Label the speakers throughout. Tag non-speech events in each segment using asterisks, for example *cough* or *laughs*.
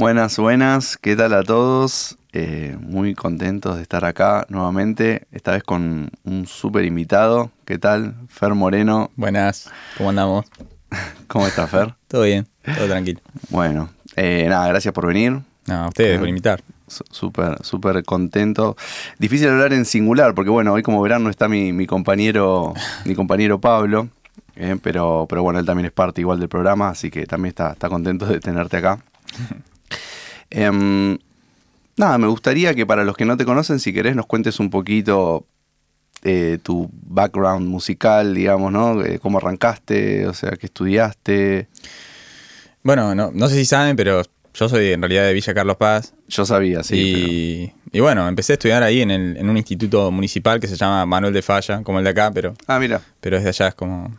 Speaker 1: Buenas, buenas, ¿qué tal a todos? Eh, muy contentos de estar acá nuevamente, esta vez con un súper invitado. ¿Qué tal? Fer Moreno.
Speaker 2: Buenas, ¿cómo andamos? *laughs*
Speaker 1: ¿Cómo estás, Fer?
Speaker 2: todo bien, todo tranquilo.
Speaker 1: Bueno, eh, nada, gracias por venir.
Speaker 2: No, a ustedes por invitar.
Speaker 1: Súper, súper contento. Difícil hablar en singular, porque bueno, hoy como verán no está mi, mi compañero, *laughs* mi compañero Pablo, eh, pero, pero bueno, él también es parte igual del programa, así que también está, está contento de tenerte acá. *laughs* Em, nada, me gustaría que para los que no te conocen, si querés, nos cuentes un poquito eh, tu background musical, digamos, ¿no? Eh, ¿Cómo arrancaste? O sea, ¿qué estudiaste?
Speaker 2: Bueno, no, no sé si saben, pero yo soy en realidad de Villa Carlos Paz.
Speaker 1: Yo sabía, sí.
Speaker 2: Y, y bueno, empecé a estudiar ahí en, el- en un instituto municipal que se llama Manuel de Falla, como el de acá, pero,
Speaker 1: Ah, mira.
Speaker 2: pero es de allá, es como...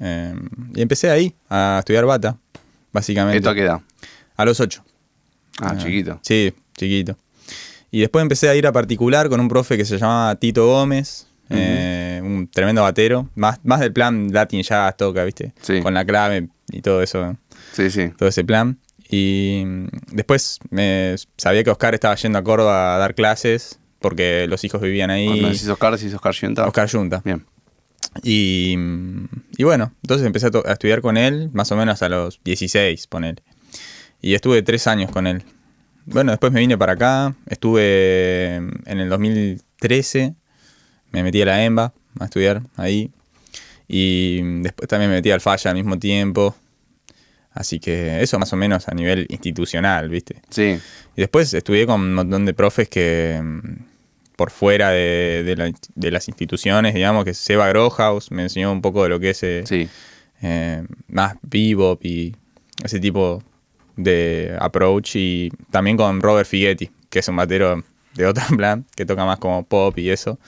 Speaker 2: eh, y empecé ahí a estudiar bata, básicamente.
Speaker 1: ¿Esto a qué edad?
Speaker 2: A los ocho.
Speaker 1: Ah, chiquito.
Speaker 2: Sí, chiquito. Y después empecé a ir a particular con un profe que se llamaba Tito Gómez, eh, un tremendo batero, más, más del plan Latin Jazz toca, ¿viste?
Speaker 1: Sí.
Speaker 2: Con la clave y todo eso,
Speaker 1: Sí, sí.
Speaker 2: todo ese plan. Y mm, después me sabía que Oscar estaba yendo a Córdoba a dar clases porque los hijos vivían ahí.
Speaker 1: Cuando decís Oscar, decís Oscar Yenta.
Speaker 2: Oscar Junta.
Speaker 1: Bien.
Speaker 2: Y, mm, y bueno, entonces empecé a, a estudiar con él más o menos a los 16, ponele. Y estuve tres años con él. Bueno, después me vine para acá, estuve en el 2013, me metí a la EMBA a estudiar ahí. Y después también me metí al Falla al mismo tiempo. Así que eso más o menos a nivel institucional, ¿viste?
Speaker 1: Sí.
Speaker 2: Y después estudié con un montón de profes que mm, por fuera de, de la- de las instituciones, digamos, que Seba Grohaus me enseñó un poco de lo que es eh,
Speaker 1: Sí.
Speaker 2: eh, más bebop y ese tipo de approach. Y también con Robert Fighetti, que es un batero de otro *laughs* plan, que toca más como pop y eso.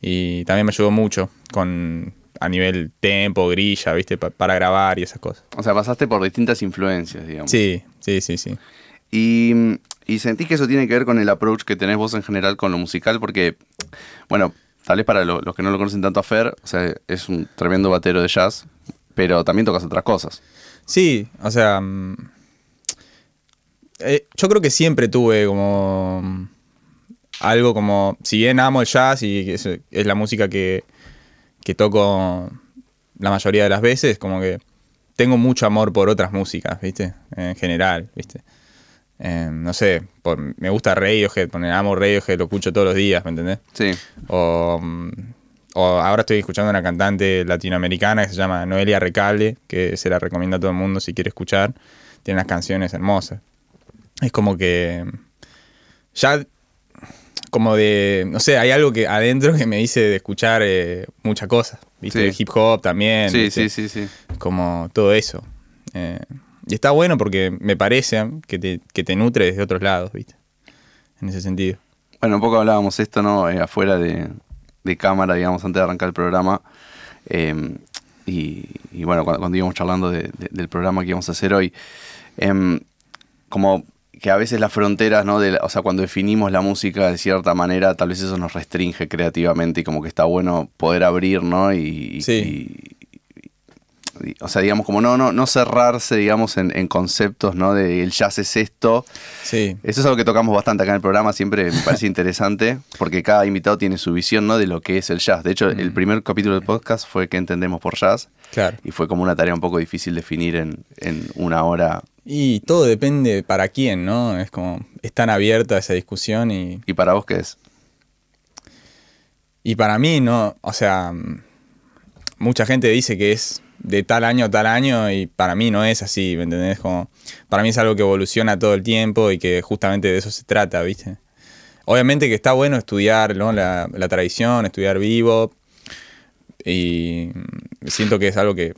Speaker 2: Y también me ayudó mucho con a nivel tempo, grilla, ¿viste? Pa- para grabar y esas cosas.
Speaker 1: O sea, pasaste por distintas influencias, digamos.
Speaker 2: Sí, sí, sí, sí.
Speaker 1: Y, y sentís que eso tiene que ver con el approach que tenés vos en general con lo musical, porque, bueno, tal vez para lo- los que no lo conocen tanto a Fer, o sea, es un tremendo batero de jazz, pero también tocas otras cosas.
Speaker 2: Sí, o sea, mm, eh, yo creo que siempre tuve como algo como, si bien amo el jazz y es, es la música que, que toco la mayoría de las veces, como que tengo mucho amor por otras músicas, ¿viste? En general, ¿viste? Eh, no sé, por- me gusta Radiohead, poner amo Radiohead, lo escucho todos los días, ¿me entendés?
Speaker 1: Sí,
Speaker 2: O, mm, o ahora estoy escuchando una cantante latinoamericana que se llama Noelia Recalde, que se la recomiendo a todo el mundo si quiere escuchar. Tiene unas canciones hermosas. Es como que ya como de, no sé, hay algo que adentro que me dice de escuchar eh, muchas cosas, ¿viste?
Speaker 1: Sí.
Speaker 2: Hip hop también.
Speaker 1: sí,
Speaker 2: ¿viste?
Speaker 1: sí, sí, sí.
Speaker 2: Como todo eso. Eh, y está bueno porque me parece que te, que te nutre desde otros lados, ¿viste? En ese sentido.
Speaker 1: Bueno, un poco hablábamos esto, ¿no? Eh, afuera de, de cámara, digamos, antes de arrancar el programa. Eh, y, y bueno, cuando, cuando íbamos charlando de- de- del programa que íbamos a hacer hoy, em, como que a veces las fronteras, ¿no? De la- o sea, cuando definimos la música de cierta manera, tal vez eso nos restringe creativamente y como que está bueno poder abrir, ¿no? Y,
Speaker 2: Sí.
Speaker 1: y- o sea, digamos, como no, no, no cerrarse, digamos, en, en conceptos, ¿no? De el jazz es esto,
Speaker 2: Sí,
Speaker 1: eso es algo que tocamos bastante acá en el programa, siempre me *laughs* parece interesante, porque cada invitado tiene su visión ¿no? de lo que es el jazz. De hecho, el primer capítulo del podcast fue ¿Qué entendemos por jazz?
Speaker 2: claro.
Speaker 1: Y fue como una tarea un poco difícil definir en, en una hora.
Speaker 2: Y todo depende para quién, ¿no? Es como, es tan abierta esa discusión y,
Speaker 1: ¿Y para vos qué es?
Speaker 2: y para mí no, o sea, mm, mucha gente dice que es de tal año a tal año y para mí no es así, ¿me entendés? Como, para mí es algo que evoluciona todo el tiempo y que justamente de eso se trata, ¿viste? Obviamente que está bueno estudiar ¿no? la, la tradición, estudiar vivo y siento que es algo que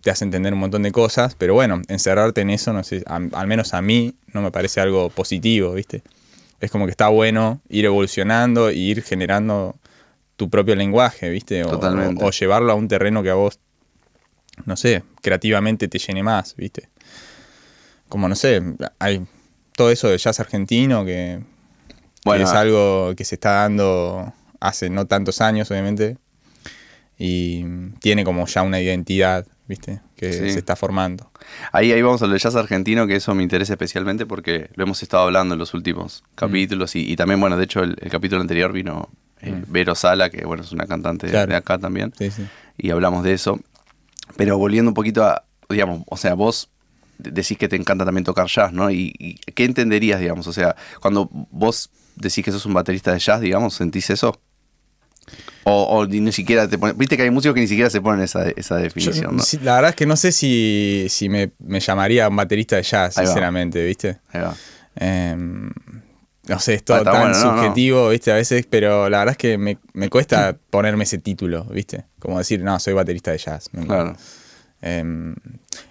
Speaker 2: te hace entender un montón de cosas, pero bueno, encerrarte en eso, no sé, a- al menos a mí no me parece algo positivo, ¿viste? Es como que está bueno ir evolucionando e ir generando tu propio lenguaje, ¿viste? O,
Speaker 1: Totalmente.
Speaker 2: o- o llevarlo a un terreno que a vos, no sé, creativamente te llene más, ¿viste? Como, no sé, hay todo eso de jazz argentino que, es algo que se está dando hace no tantos años, obviamente, y tiene como ya una identidad, ¿viste? Que
Speaker 1: Sí.
Speaker 2: se está formando.
Speaker 1: Ahí, ahí vamos al del jazz argentino, que eso me interesa especialmente porque lo hemos estado hablando en los últimos
Speaker 2: Mm.
Speaker 1: capítulos y, y también, bueno, de hecho el, el capítulo anterior vino eh, Vero Sala, que bueno, es una cantante de-
Speaker 2: Mm. Claro.
Speaker 1: de acá también,
Speaker 2: Sí, sí.
Speaker 1: y hablamos de eso. Pero volviendo un poquito a, digamos, o sea, vos de- decís que te encanta también tocar jazz, ¿no? ¿Y, y qué entenderías, digamos? O sea, cuando vos decís que sos un baterista de jazz, digamos, ¿sentís eso? O, o ni siquiera te ponen, viste que hay músicos que ni siquiera se ponen esa, esa
Speaker 2: Yo,
Speaker 1: definición, ¿no?
Speaker 2: la verdad es que no sé si, si me, me llamaría un baterista de jazz,
Speaker 1: Ahí va.
Speaker 2: sinceramente, ¿viste?
Speaker 1: Ahí va.
Speaker 2: Em, no sé, es todo
Speaker 1: Ah,
Speaker 2: tan
Speaker 1: bueno, no, no.
Speaker 2: subjetivo, ¿viste? A veces, pero la verdad es que me, me cuesta *laughs* ponerme ese título, ¿viste? Como decir, no, soy baterista de jazz.
Speaker 1: Claro.
Speaker 2: Em,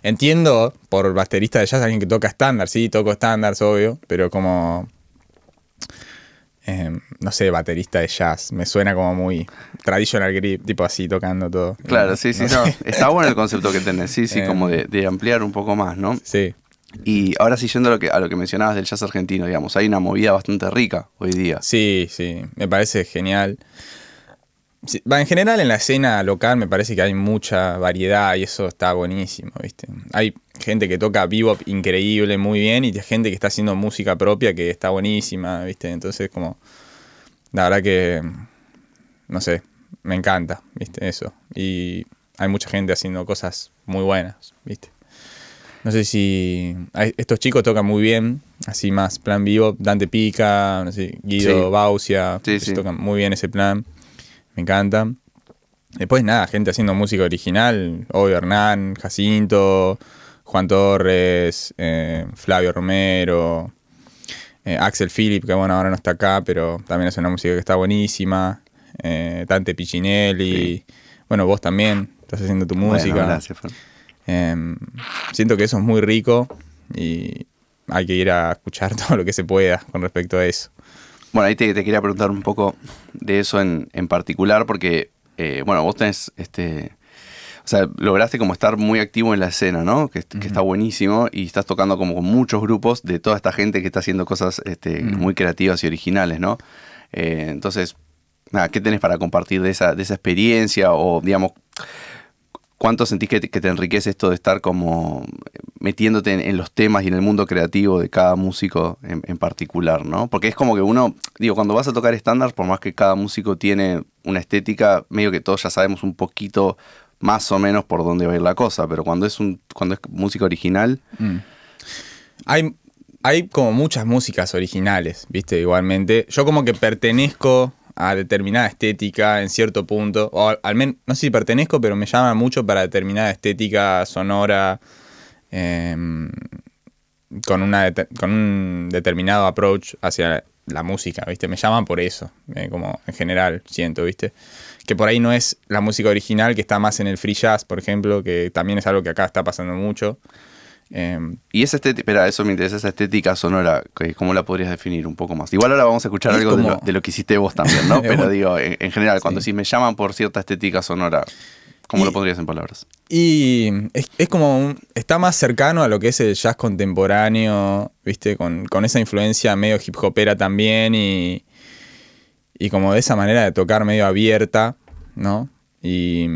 Speaker 2: entiendo por baterista de jazz alguien que toca estándar, sí, toco estándar, obvio, pero como. em, no sé, baterista de jazz. Me suena como muy traditional grip, tipo así, tocando todo.
Speaker 1: Claro, sí, sí,
Speaker 2: No.
Speaker 1: Está bueno el *laughs* concepto que tenés, sí, sí,
Speaker 2: Eh,
Speaker 1: como de, de ampliar un poco más, ¿no?
Speaker 2: Sí.
Speaker 1: Y ahora sí, yendo a lo, que, a lo que mencionabas del jazz argentino, digamos, hay una movida bastante rica hoy día.
Speaker 2: Sí, sí, me parece genial. Sí, en general en la escena local me parece que hay mucha variedad y eso está buenísimo, ¿viste? Hay gente que toca bebop increíble, muy bien, y hay gente que está haciendo música propia que está buenísima, ¿viste? Entonces como, la verdad que, no sé, me encanta, ¿viste? Eso. Y hay mucha gente haciendo cosas muy buenas, ¿viste? No sé si. estos chicos tocan muy bien, así más plan vivo. Dante Pica, no sé, Guido
Speaker 1: Sí.
Speaker 2: Bausia.
Speaker 1: Sí, sí.
Speaker 2: tocan muy bien ese plan. Me encanta. Después, nada, gente haciendo música original. Obvio, Hernán, Jacinto, Juan Torres, eh, Flavio Romero, eh, Axel Philip, que bueno, ahora no está acá, pero también hace una música que está buenísima. Eh, Dante Piccinelli. Bueno, vos también estás haciendo tu
Speaker 1: Bueno,
Speaker 2: música.
Speaker 1: gracias, Fer.
Speaker 2: Em, siento que eso es muy rico y hay que ir a escuchar *laughs* todo lo que se pueda con respecto a eso.
Speaker 1: Bueno, ahí te, te quería preguntar un poco de eso en, en particular, porque, eh, bueno, vos tenés, este, o sea, lograste como estar muy activo en la escena, ¿no? Que, que está buenísimo y estás tocando como con muchos grupos de toda esta gente que está haciendo cosas este, muy creativas y originales, ¿no? Eh, entonces, nada, ¿qué tenés para compartir de esa, de esa experiencia o, digamos, ¿Cuánto sentís que te, que te enriquece esto de estar como metiéndote en, los temas y en el mundo creativo de cada músico en, particular, ¿no? Porque es como que uno, digo, cuando vas a tocar estándar, por más que cada músico tiene una estética, medio que todos ya sabemos un poquito más o menos por dónde va a ir la cosa, pero cuando es un cuando es música original,
Speaker 2: Hay, hay como muchas músicas originales, ¿viste? Igualmente. Yo como que pertenezco a determinada estética en cierto punto, o al- menos, no sé si pertenezco, pero me llama mucho para determinada estética sonora, em, con, una, con un determinado approach hacia la música, ¿viste? Me llaman por eso, eh, como en general, siento, ¿viste? Que por ahí no es la música original, que está más en el free jazz, por ejemplo, que también es algo que acá está pasando mucho. Em,
Speaker 1: y esa estética, espera, eso me interesa, esa estética sonora, ¿cómo la podrías definir un poco más? Igual ahora vamos a escuchar
Speaker 2: Es
Speaker 1: algo de, lo, de lo que hiciste vos también, ¿no? *laughs* Pero digo, en, en general, cuando
Speaker 2: Sí.
Speaker 1: si me llaman por cierta estética sonora, ¿cómo
Speaker 2: Y-
Speaker 1: lo podrías en palabras?
Speaker 2: Y es, es como un- está más cercano a lo que es el jazz contemporáneo, ¿viste? Con, con esa influencia medio hip hopera también y, y como de esa manera de tocar medio abierta, ¿no? Y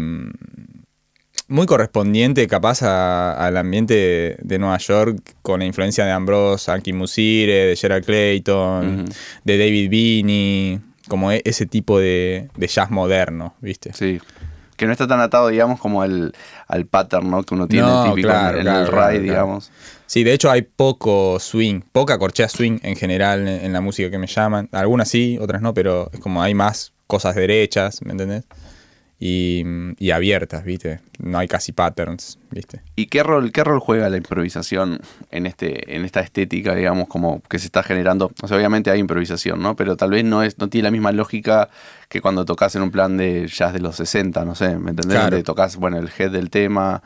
Speaker 2: muy correspondiente capaz a- al ambiente de, de Nueva York con la influencia de Ambrose, Anki Musire, de Gerald Clayton, de David Beanie, como e- ese tipo de, de jazz moderno, ¿viste?
Speaker 1: Sí. Que no está tan atado, digamos, como al, al pattern ¿no? que uno tiene
Speaker 2: No,
Speaker 1: típico
Speaker 2: claro,
Speaker 1: en
Speaker 2: claro,
Speaker 1: el
Speaker 2: claro,
Speaker 1: ride,
Speaker 2: claro.
Speaker 1: digamos.
Speaker 2: Sí, de hecho hay poco swing, poca corchea swing en general en, en la música que me llaman. Algunas sí, otras no, pero es como hay más cosas derechas, ¿me entendés? Y, y abiertas, ¿viste? No hay casi patterns, ¿viste?
Speaker 1: ¿Y qué rol, qué rol juega la improvisación en este, en esta estética, digamos, como que se está generando? O sea, obviamente hay improvisación, ¿no? Pero tal vez no es, no tiene la misma lógica que cuando tocas en un plan de jazz de los 60, no sé, ¿me entendés?
Speaker 2: Claro.
Speaker 1: Donde tocas, bueno, el head del tema.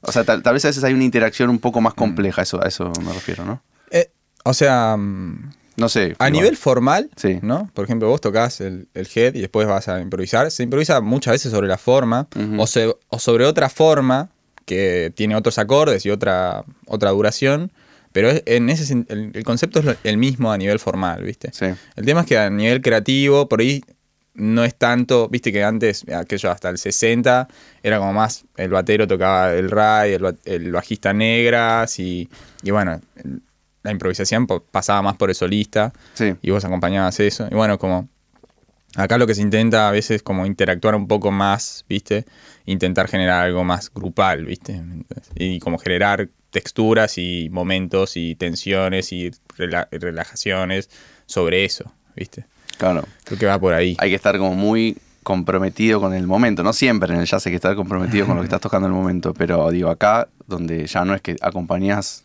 Speaker 1: O sea, tal, tal vez a veces hay una interacción un poco más compleja, eso, a eso me refiero, ¿no?
Speaker 2: Eh, o sea, mm,
Speaker 1: No sé.
Speaker 2: a nivel formal,
Speaker 1: Sí.
Speaker 2: ¿no? Por ejemplo, vos tocas el, el head y después vas a improvisar. Se improvisa muchas veces sobre la forma o, se- o sobre otra forma que tiene otros acordes y otra, otra duración. Pero es- en ese el, el concepto es lo- el mismo a nivel formal, ¿viste?
Speaker 1: Sí.
Speaker 2: El tema es que a nivel creativo, por ahí no es tanto, viste que antes, aquello hasta el 60, era como más, el batero tocaba el ray, el, bajista negras y, y bueno, la improvisación pasaba más por el solista y vos acompañabas eso. Y bueno, como acá lo que se intenta a veces como interactuar un poco más, ¿viste? Intentar generar algo más grupal, ¿viste? Y como generar texturas y momentos y tensiones y relajaciones sobre eso, ¿viste?
Speaker 1: Claro.
Speaker 2: Creo que va por ahí.
Speaker 1: Hay que estar como muy comprometido con el momento. No siempre en el jazz hay que estar comprometido con lo que *laughs* estás tocando en el momento, pero digo, acá, donde ya no es que acompañás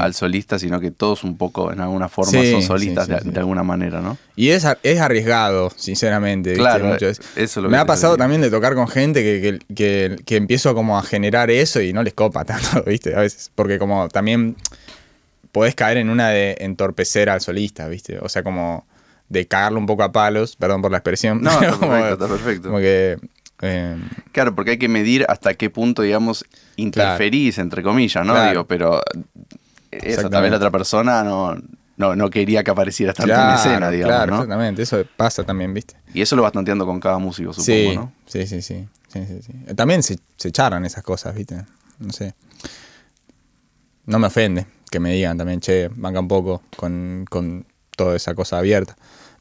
Speaker 1: al solista, sino que todos un poco, en alguna forma, son solistas de, alguna manera, ¿no?
Speaker 2: Y es, es arriesgado, sinceramente.
Speaker 1: Claro, eso
Speaker 2: Me ha pasado también de tocar con gente que, que, que, empiezo como a generar eso y no les copa *laughs* tanto, ¿viste? A veces, porque como también podés caer en una de entorpecer al solista, ¿viste? O sea, como de cagarlo un poco a palos, perdón por la expresión.
Speaker 1: No, *laughs* está perfecto, está perfecto.
Speaker 2: Como que... Eh,
Speaker 1: claro, porque hay que medir hasta qué punto, digamos, interferís, entre comillas, ¿no? Digo, pero esa también la otra persona no, no, quería que apareciera tanto en escena, digamos. Claro,
Speaker 2: exactamente, eso pasa también, ¿viste?
Speaker 1: Y eso lo vas tanteando con cada músico, supongo, ¿no?
Speaker 2: Sí, sí, sí. sí, sí, También se, se esas cosas, ¿viste? No sé. No me ofende que me digan también, che, banca un poco con, con toda esa cosa abierta.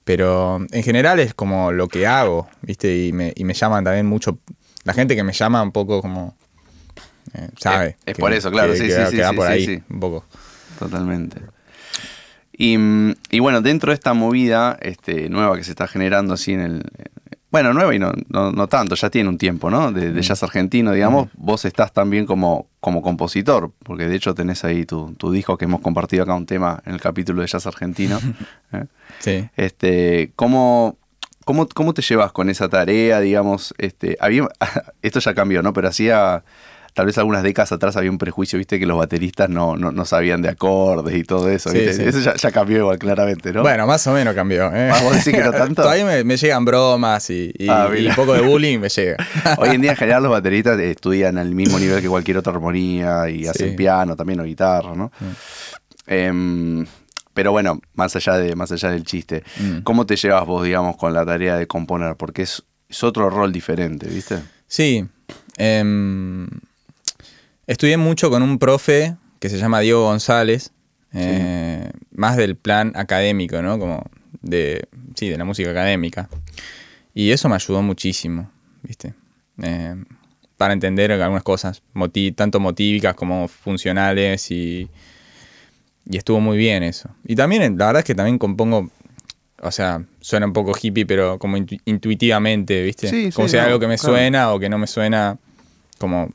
Speaker 2: Pero en general es como lo que hago, ¿viste? Y me, y me llaman también mucho. La gente que me llama un poco como. Eh, ¿Sabe?
Speaker 1: Es, por eso, claro, sí, sí, sí.
Speaker 2: Que por ahí, un poco.
Speaker 1: Totalmente. Y, y, bueno, dentro de esta movida este, nueva que se está generando así en el, bueno, nueva y no, no, tanto, ya tiene un tiempo, ¿no? De, mm. jazz argentino, digamos. Mm. Vos estás también como, como compositor, porque de hecho tenés ahí tu, tu, disco que hemos compartido acá, un tema en el capítulo de jazz argentino. *laughs*
Speaker 2: ¿eh? Sí.
Speaker 1: Este, ¿cómo, cómo, ¿Cómo te llevas con esa tarea, digamos? Este, había, *laughs* esto ya cambió, ¿no? Pero hacía tal vez algunas décadas atrás había un prejuicio, viste, que los bateristas no, no, sabían de acordes y todo eso, Eso ya, cambió igual, claramente, ¿no?
Speaker 2: Bueno, más o menos cambió. ¿eh?
Speaker 1: ¿Vamos a decir que no *laughs* tanto?
Speaker 2: Todavía me, llegan bromas y, ah, un poco de bullying me llega. *laughs*
Speaker 1: Hoy en día, en general, los bateristas estudian al mismo nivel que cualquier otra armonía y hacen piano también o guitarra, ¿no? Em, pero bueno, más allá, de, más allá del chiste, mm. ¿cómo te llevas vos, digamos, con la tarea de componer? Porque es, es otro rol diferente, ¿viste?
Speaker 2: Sí. Eh, Estudié mucho con un profe que se llama Diego González, eh, más del plan académico, ¿no? Como de, sí, de la música académica. Y eso me ayudó muchísimo, ¿viste? Eh, para entender algunas cosas, tanto motívicas como funcionales y, y estuvo muy bien eso. Y también, la verdad es que también compongo, o sea, suena un poco hippie, pero como intuitivamente, ¿viste? como sea algo que me suena o que no me suena, como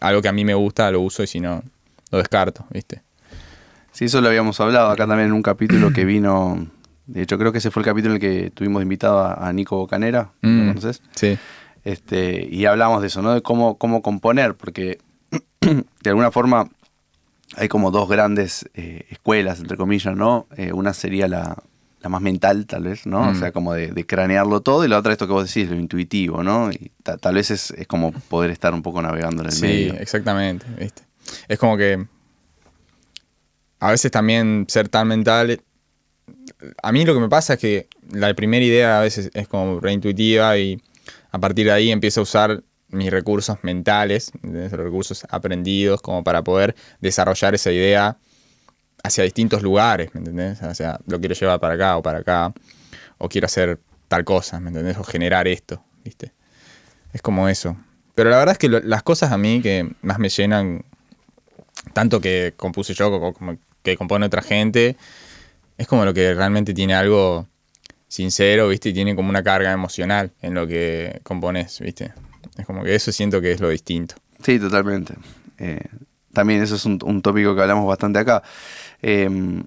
Speaker 2: algo que a mí me gusta lo uso y si no, lo descarto, ¿viste?
Speaker 1: Sí, eso lo habíamos hablado acá también en un capítulo que vino. De hecho, creo que ese fue el capítulo en el que tuvimos invitado a, Nico Bocanera, ¿lo mm?
Speaker 2: Sí.
Speaker 1: Este, y hablamos de eso, ¿no? De cómo, cómo componer, porque *clears throat* de alguna forma hay como dos grandes eh, escuelas, entre comillas, ¿no? Eh, una sería la, la más mental, tal vez, ¿no? O mm. sea, como de, cranearlo todo, y la otra esto que vos decís, lo intuitivo, ¿no? Y tal vez es, como poder estar un poco navegando en el medio.
Speaker 2: Sí, exactamente, ¿viste? Es como que a veces también ser tan mental... A mí lo que me pasa es que la primera idea a veces es como reintuitiva y a partir de ahí empiezo a usar mis recursos mentales, los recursos aprendidos como para poder desarrollar esa idea hacia distintos lugares, ¿me entendés? O sea, lo quiero llevar para acá o para acá, o quiero hacer tal cosa, ¿me entendés? O generar esto, ¿viste? Es como eso. Pero la verdad es que las cosas a mí que más me llenan, tanto que compuse yo como que compone otra gente, es como lo que realmente tiene algo sincero, ¿viste? Y tiene como una carga emocional en lo que compones, ¿viste? Es como que eso siento que es lo distinto.
Speaker 1: Sí, totalmente. Eh, también eso es un, tópico que hablamos bastante acá. Em,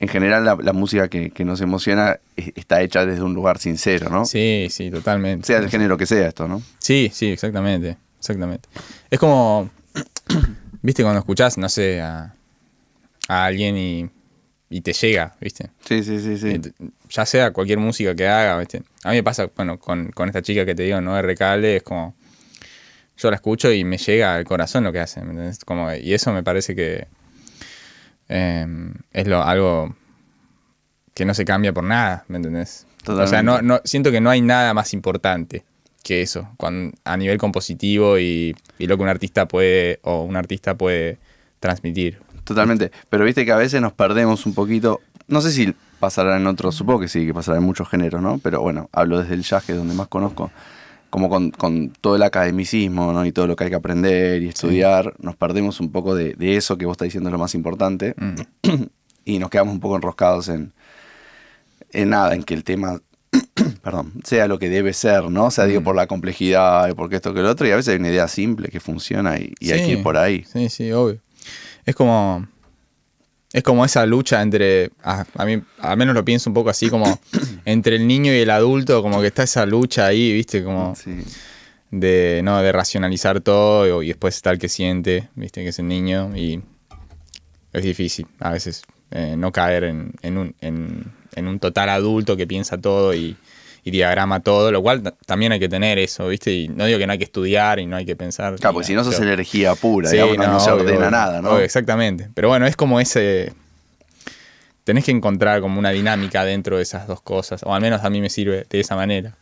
Speaker 1: en general la, música que, nos emociona está hecha desde un lugar sincero, ¿no?
Speaker 2: Sí, sí, totalmente.
Speaker 1: Sea el género que sea esto, ¿no?
Speaker 2: Sí, sí, exactamente, exactamente. Es como, *coughs* viste, cuando escuchás, no sé, a, alguien y, te llega, ¿viste?
Speaker 1: Sí, sí, sí, sí.
Speaker 2: Ya sea cualquier música que haga, ¿viste? A mí me pasa, bueno, con, esta chica que te digo, ¿no? Recalde, es como, yo la escucho y me llega al corazón lo que hace, Como, y eso me parece que Em, es lo, algo que no se cambia por nada, ¿me entendés? O sea, no, no, siento que no hay nada más importante que eso, a nivel compositivo y, lo que un artista puede, o un artista puede transmitir.
Speaker 1: Totalmente, pero viste que a veces nos perdemos un poquito, no sé si pasará en otros, supongo que sí, que pasará en muchos géneros, ¿no? Pero bueno, hablo desde el jazz, que es donde más conozco, como con, todo el academicismo, ¿no? Y todo lo que hay que aprender y estudiar, nos perdemos un poco de, eso que vos estás diciendo es lo más importante mm. *clears throat* y nos quedamos un poco enroscados en, en nada, en que el tema *clears throat* perdón, sea lo que debe ser, ¿no? O sea, digo, mm. por la complejidad, y porque esto que lo otro, y a veces hay una idea simple que funciona y, hay que ir por ahí.
Speaker 2: Sí, sí, obvio. Es como. Es como esa lucha entre. A, mí, al menos lo pienso un poco así, como *coughs* entre el niño y el adulto, como que está esa lucha ahí, ¿viste? Como. De, ¿no? de racionalizar todo y después está el que siente, ¿viste? Que es el niño y es difícil a veces eh, no caer en, un, en un total adulto que piensa todo y, diagrama todo, lo cual también hay que tener eso, ¿viste? Y no digo que no hay que estudiar y no hay que pensar.
Speaker 1: Claro, porque si no sos energía pura, digamos, no, se ordena nada, ¿no?
Speaker 2: exactamente. Pero bueno, es como ese. Tenés que encontrar como una dinámica dentro de esas dos cosas, o al menos a mí me sirve de esa manera.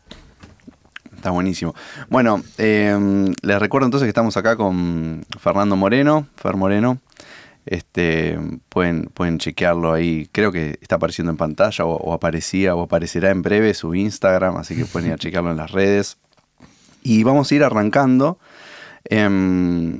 Speaker 1: Está buenísimo. Bueno, eh, les recuerdo entonces que estamos acá con Fernando Moreno, Fer Moreno, este, pueden, pueden chequearlo ahí. Creo que está apareciendo en pantalla o, aparecía o aparecerá en breve su Instagram, así que pueden ir a *laughs* chequearlo en las redes. Y vamos a ir arrancando em,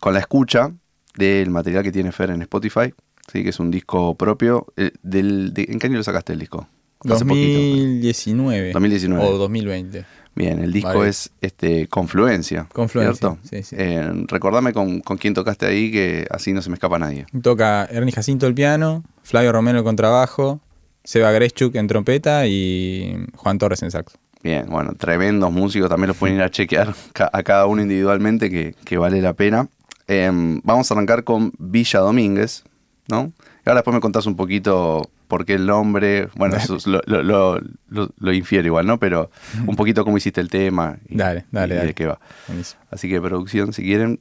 Speaker 1: con la escucha del material que tiene Fer en Spotify, ¿sí? que es un disco propio. Eh, del, ¿En qué año lo sacaste el disco?
Speaker 2: 2019.
Speaker 1: 2019.
Speaker 2: O 2020.
Speaker 1: Bien, el disco es este, Confluencia.
Speaker 2: Confluencia.
Speaker 1: Eh, recordame con, quién tocaste ahí, que así no se me escapa nadie.
Speaker 2: Toca Ernie Jacinto el piano, Flavio Romero el contrabajo, Seba Greschuk en trompeta y Juan Torres en saxo.
Speaker 1: Bien, bueno, tremendos músicos, también los pueden ir a chequear *laughs* a cada uno individualmente, que, vale la pena. Em, vamos a arrancar con Villa Domínguez, ¿no? Y ahora después me contás un poquito porque el nombre, bueno, eso lo, infiere igual, ¿no? Pero un poquito cómo hiciste el tema
Speaker 2: y, dale, dale,
Speaker 1: de qué va. Así que producción, si quieren,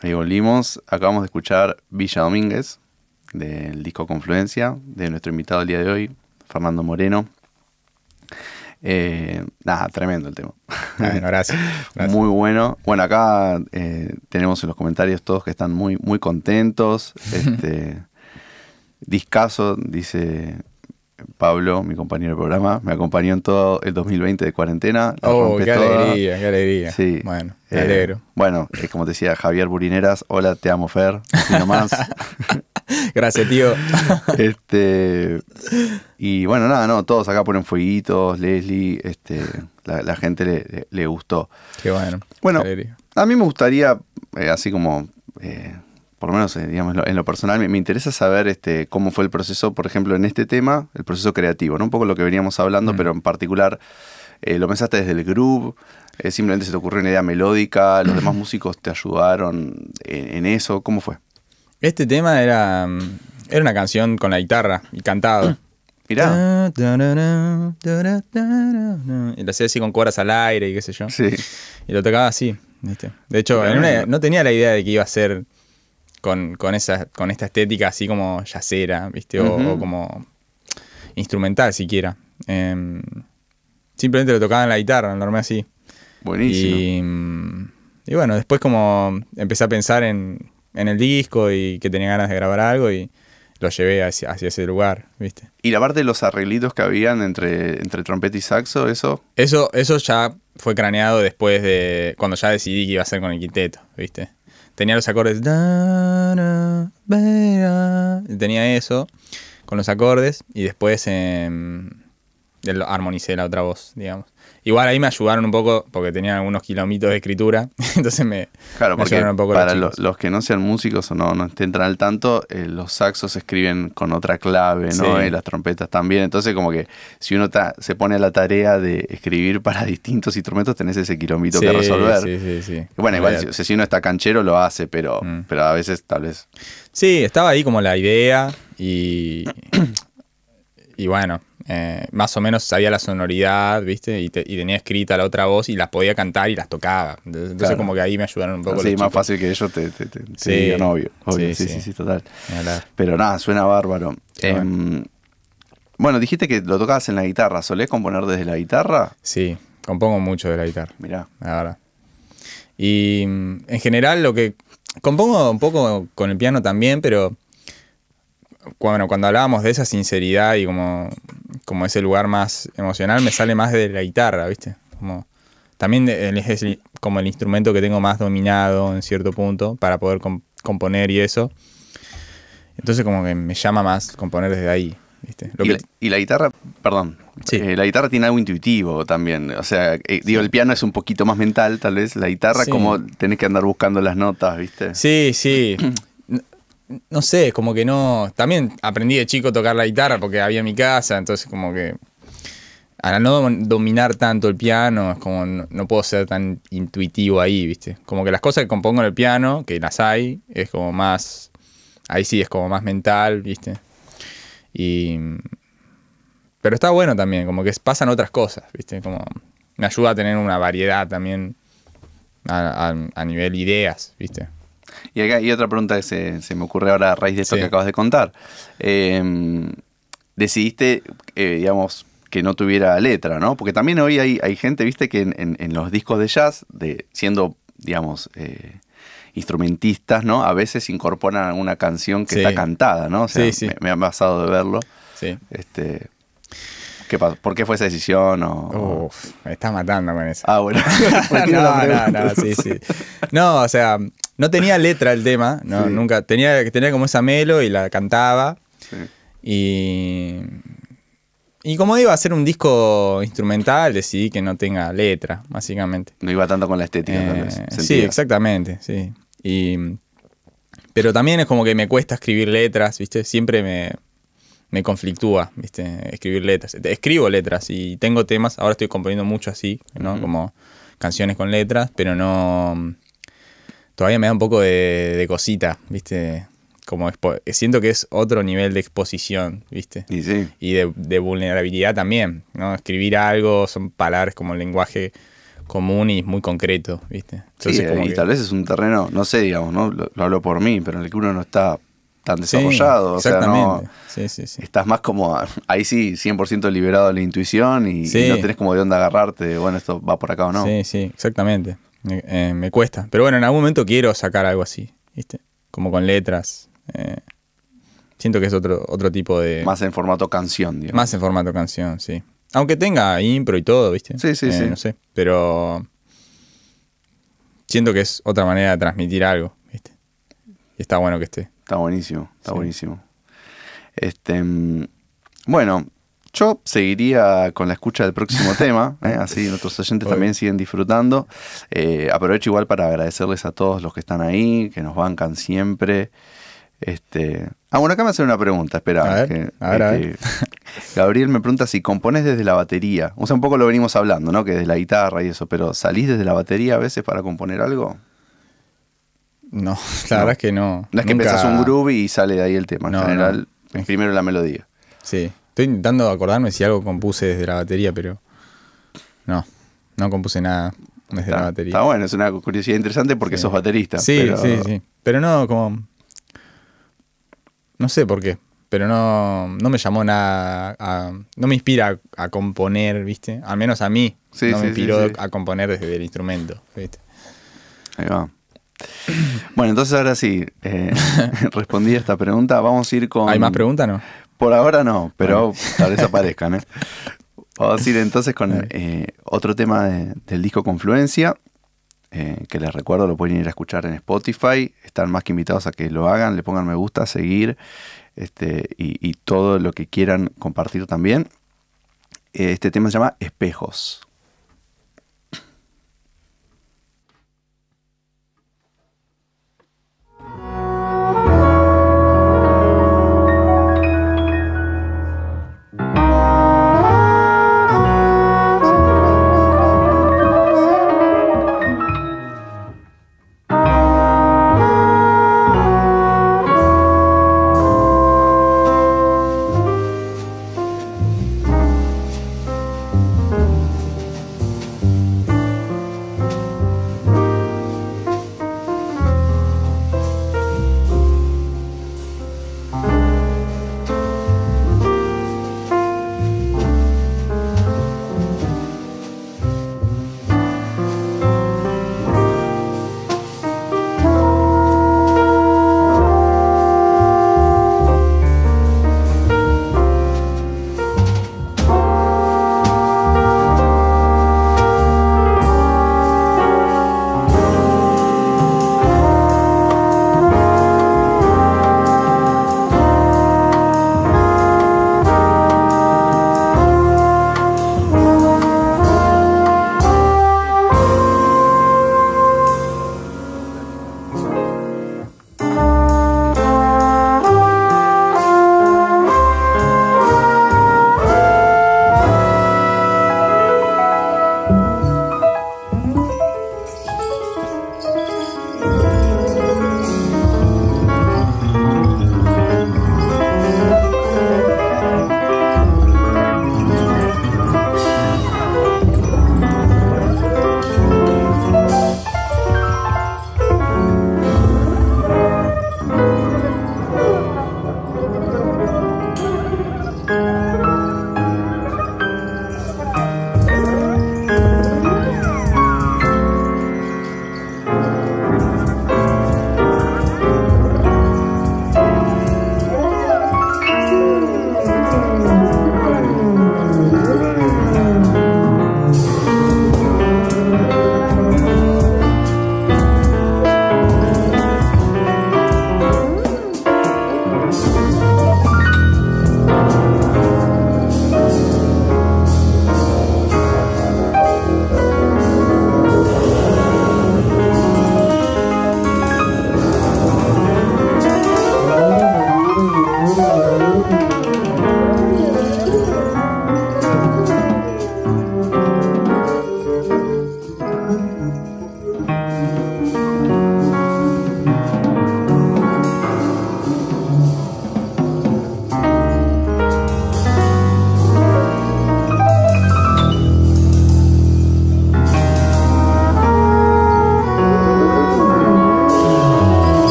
Speaker 1: ahí volvimos. Acabamos de escuchar Villa Domínguez, del disco Confluencia, de nuestro invitado el día de hoy, Fernando Moreno. Eh, nada, tremendo el tema.
Speaker 2: Bueno, gracias. *laughs* gracias.
Speaker 1: Muy bueno. Bueno, acá eh, tenemos en los comentarios todos que están muy, muy contentos. *laughs* Este, discaso, dice Pablo, mi compañero de programa, me acompañó en todo el 2020 de cuarentena. la
Speaker 2: Oh, qué
Speaker 1: toda.
Speaker 2: alegría, qué alegría.
Speaker 1: Sí.
Speaker 2: Bueno, me
Speaker 1: Eh,
Speaker 2: alegro.
Speaker 1: Bueno, es como te decía Javier Burineras, hola, te amo Fer, así nomás. *laughs*
Speaker 2: Gracias, tío. *laughs*
Speaker 1: este, y bueno, nada, no, todos acá ponen fueguitos, Leslie, este, la, la gente le, le- le gustó.
Speaker 2: Qué bueno.
Speaker 1: Bueno,
Speaker 2: qué.
Speaker 1: A mí me gustaría, eh, así como, eh, por lo menos eh, digamos, en lo personal, me, me interesa saber este, cómo fue el proceso, por ejemplo, en este tema, el proceso creativo, ¿no? Un poco lo que veníamos hablando,
Speaker 2: Mm.
Speaker 1: pero en particular, eh, ¿lo pensaste desde el groove? Eh, ¿Simplemente se te ocurrió una idea melódica? ¿Los demás *clears throat* músicos te ayudaron en, en eso? ¿Cómo fue?
Speaker 2: Este tema era, era una canción con la guitarra y cantado. *clears throat*
Speaker 1: Mirá,
Speaker 2: Y lo hacía así con cuerdas al aire y qué sé yo.
Speaker 1: sí,
Speaker 2: Y lo tocaba así, ¿viste? De hecho, en una- no tenía la idea de que iba a ser con, con, esa, con esta estética así como yacera, ¿viste? O, como instrumental siquiera. Em, simplemente lo tocaba en la guitarra, lo armé así.
Speaker 1: buenísimo.
Speaker 2: Y, y bueno, después como empecé a pensar en, en el disco y que tenía ganas de grabar algo y lo llevé hacia, hacia ese lugar, ¿viste?
Speaker 1: Y la parte de los arreglitos que habían entre, entre trompeta y saxo, eso,
Speaker 2: Eso, eso ya fue craneado después de cuando ya decidí que iba a hacer con el quinteto, ¿viste? Tenía los acordes. Tenía eso con los acordes y después lo armonicé la otra voz, digamos. Igual ahí me ayudaron un poco porque tenían algunos kilómetros de escritura, *laughs* entonces me,
Speaker 1: Claro,
Speaker 2: me
Speaker 1: porque
Speaker 2: ayudaron un poco
Speaker 1: para
Speaker 2: los
Speaker 1: los que no sean músicos o no, no estén tan al tanto, eh, los saxos se escriben con otra clave, ¿no?
Speaker 2: Sí.
Speaker 1: Y las trompetas también. Entonces, como que si uno ta- se pone a la tarea de escribir para *laughs* distintos instrumentos, tenés ese quilombito que resolver.
Speaker 2: Sí, sí, sí.
Speaker 1: Bueno, igual si, si uno está canchero lo hace, pero,
Speaker 2: Mm.
Speaker 1: pero a veces tal vez.
Speaker 2: Sí, estaba ahí como la idea y, *clears throat* y bueno, eh, más o menos sabía la sonoridad, ¿viste? Y, te- y tenía escrita la otra voz y las podía cantar y las tocaba. Entonces,
Speaker 1: Claro.
Speaker 2: como que ahí me ayudaron un poco.
Speaker 1: Sí,
Speaker 2: los
Speaker 1: más
Speaker 2: chicos.
Speaker 1: fácil que ellos te, te, te- te
Speaker 2: Sí.
Speaker 1: digan, obvio. obvio.
Speaker 2: Sí,
Speaker 1: Sí, sí, sí, total. Pero nada, suena bárbaro. Em, bueno, dijiste que lo tocabas en la guitarra. ¿Solés componer desde la guitarra?
Speaker 2: Sí, compongo mucho de la guitarra,
Speaker 1: Mirá.
Speaker 2: la verdad. Y mm, en general lo que compongo un poco con el piano también, pero bueno, cuando hablábamos de esa sinceridad y como, como ese lugar más emocional, me sale más de la guitarra, ¿viste? Como, también es el- como el instrumento que tengo más dominado en cierto punto para poder com- componer y eso. Entonces como que me llama más componer desde ahí, ¿viste? Lo
Speaker 1: y,
Speaker 2: que-
Speaker 1: la, y la guitarra, perdón,
Speaker 2: Sí.
Speaker 1: eh, la guitarra tiene algo intuitivo también. O sea, eh, digo, el piano es un poquito más mental, tal vez. La guitarra,
Speaker 2: Sí.
Speaker 1: como tenés que andar buscando las notas, ¿viste?
Speaker 2: Sí, sí. *clears throat* No- sé, como que no. También aprendí de chico a tocar la guitarra porque había en mi casa, entonces como que. Al no dom- dominar tanto el piano, es como no, puedo ser tan intuitivo ahí, ¿viste? Como que las cosas que compongo en el piano, que las hay, es como más. Ahí sí es como más mental, ¿viste? Y. Pero está bueno también, como que pasan otras cosas, ¿viste? Como. Me ayuda a tener una variedad también a- a nivel ideas, ¿viste?
Speaker 1: Y acá hay otra pregunta que se, se me ocurre ahora a raíz de esto
Speaker 2: Sí.
Speaker 1: que acabas de contar. Eh, decidiste, eh, digamos, que no tuviera letra, ¿no? Porque también hoy hay, hay gente, viste, que en, en- en los discos de jazz, de, siendo, digamos, eh, instrumentistas, ¿no? A veces incorporan alguna canción que
Speaker 2: Sí.
Speaker 1: está cantada, ¿no? O sea,
Speaker 2: Sí, sí.
Speaker 1: Me, me ha pasado de verlo.
Speaker 2: Sí.
Speaker 1: Este, ¿qué pasó? ¿Por qué fue esa decisión? O,
Speaker 2: Uf, me está matando con eso.
Speaker 1: Ah, bueno. *laughs* *laughs*
Speaker 2: No, no, no, sí, sí. No, o sea, no tenía letra el tema, no,
Speaker 1: Sí.
Speaker 2: nunca. Tenía, tenía como esa melo y la cantaba.
Speaker 1: Sí.
Speaker 2: Y. Y como iba a hacer un disco instrumental, decidí que no tenga letra, básicamente.
Speaker 1: No iba tanto con la estética, tal
Speaker 2: Eh, sí, exactamente, sí. Y, pero también es como que me cuesta escribir letras, ¿viste? Siempre me, me conflictúa, ¿viste? Escribir letras. Escribo letras y tengo temas, ahora estoy componiendo mucho así, ¿no? Como canciones con letras, pero no... Todavía me da un poco de, de cosita, ¿viste? Como siento que es otro nivel de exposición, ¿viste?
Speaker 1: Y sí.
Speaker 2: y de, de vulnerabilidad también, ¿no? Escribir algo son palabras como el lenguaje común y muy concreto, ¿viste?
Speaker 1: Sí,
Speaker 2: Entonces, como
Speaker 1: y
Speaker 2: que-
Speaker 1: tal vez es un terreno, no sé, digamos, ¿no? Lo, lo hablo por mí, pero en el que uno no está tan
Speaker 2: Sí,
Speaker 1: desarrollado. o sea, no,
Speaker 2: exactamente. Sí, sí, sí.
Speaker 1: estás más como, ahí sí, 100% liberado de la intuición y, y
Speaker 2: Sí.
Speaker 1: no tenés como de dónde agarrarte, bueno, esto va por acá o no.
Speaker 2: Sí, sí, exactamente. Me, eh, me cuesta. Pero bueno, en algún momento quiero sacar algo así, ¿viste? Como con letras. eh, siento que es otro, otro tipo de...
Speaker 1: Más en formato canción, digamos.
Speaker 2: Más en formato canción, sí. Aunque tenga impro y todo, ¿viste?
Speaker 1: Sí, sí,
Speaker 2: Eh,
Speaker 1: sí.
Speaker 2: No sé, pero siento que es otra manera de transmitir algo, ¿viste? Y está bueno que esté.
Speaker 1: Está buenísimo, está
Speaker 2: Sí.
Speaker 1: buenísimo. Este, mm, bueno, yo seguiría con la escucha del próximo *laughs* tema, ¿eh? así nuestros oyentes también siguen disfrutando. Eh, aprovecho igual para agradecerles a todos los que están ahí, que nos bancan siempre. Este, ah, bueno, acá me hacen una pregunta, espera. Este, *laughs* Gabriel me pregunta si compones desde la batería. O sea, un poco lo venimos hablando, ¿no? Que desde la guitarra y eso, pero ¿salís desde la batería a veces para componer algo?
Speaker 2: No, la
Speaker 1: No.
Speaker 2: verdad es que no.
Speaker 1: No es que
Speaker 2: Nunca-
Speaker 1: empezás un groove y sale de ahí el tema. En
Speaker 2: No,
Speaker 1: general,
Speaker 2: no.
Speaker 1: primero la melodía.
Speaker 2: Sí. Estoy intentando acordarme si algo compuse desde la batería, pero no, no compuse nada desde
Speaker 1: Está,
Speaker 2: la batería.
Speaker 1: está bueno, es una curiosidad interesante porque
Speaker 2: Sí.
Speaker 1: sos baterista.
Speaker 2: Sí,
Speaker 1: pero-
Speaker 2: sí, sí. Pero no, como. No sé por qué. Pero no, no me llamó nada. a- no me inspira a, a componer, ¿viste? Al menos a mí.
Speaker 1: Sí,
Speaker 2: no
Speaker 1: sí,
Speaker 2: me inspiró a componer desde el instrumento, ¿viste?
Speaker 1: Ahí va. Bueno, entonces ahora sí, eh, *laughs* respondí a esta pregunta. Vamos a ir con.
Speaker 2: ¿Hay más preguntas, no?
Speaker 1: Por ahora no, pero tal vez aparezcan. ¿eh? *laughs* Vamos a ir entonces con eh, otro tema de- del disco Confluencia, eh, que les recuerdo, lo pueden ir a escuchar en Spotify. Están más que invitados a que lo hagan, le pongan me gusta, seguir este, y, y todo lo que quieran compartir también. Este tema se llama. Espejos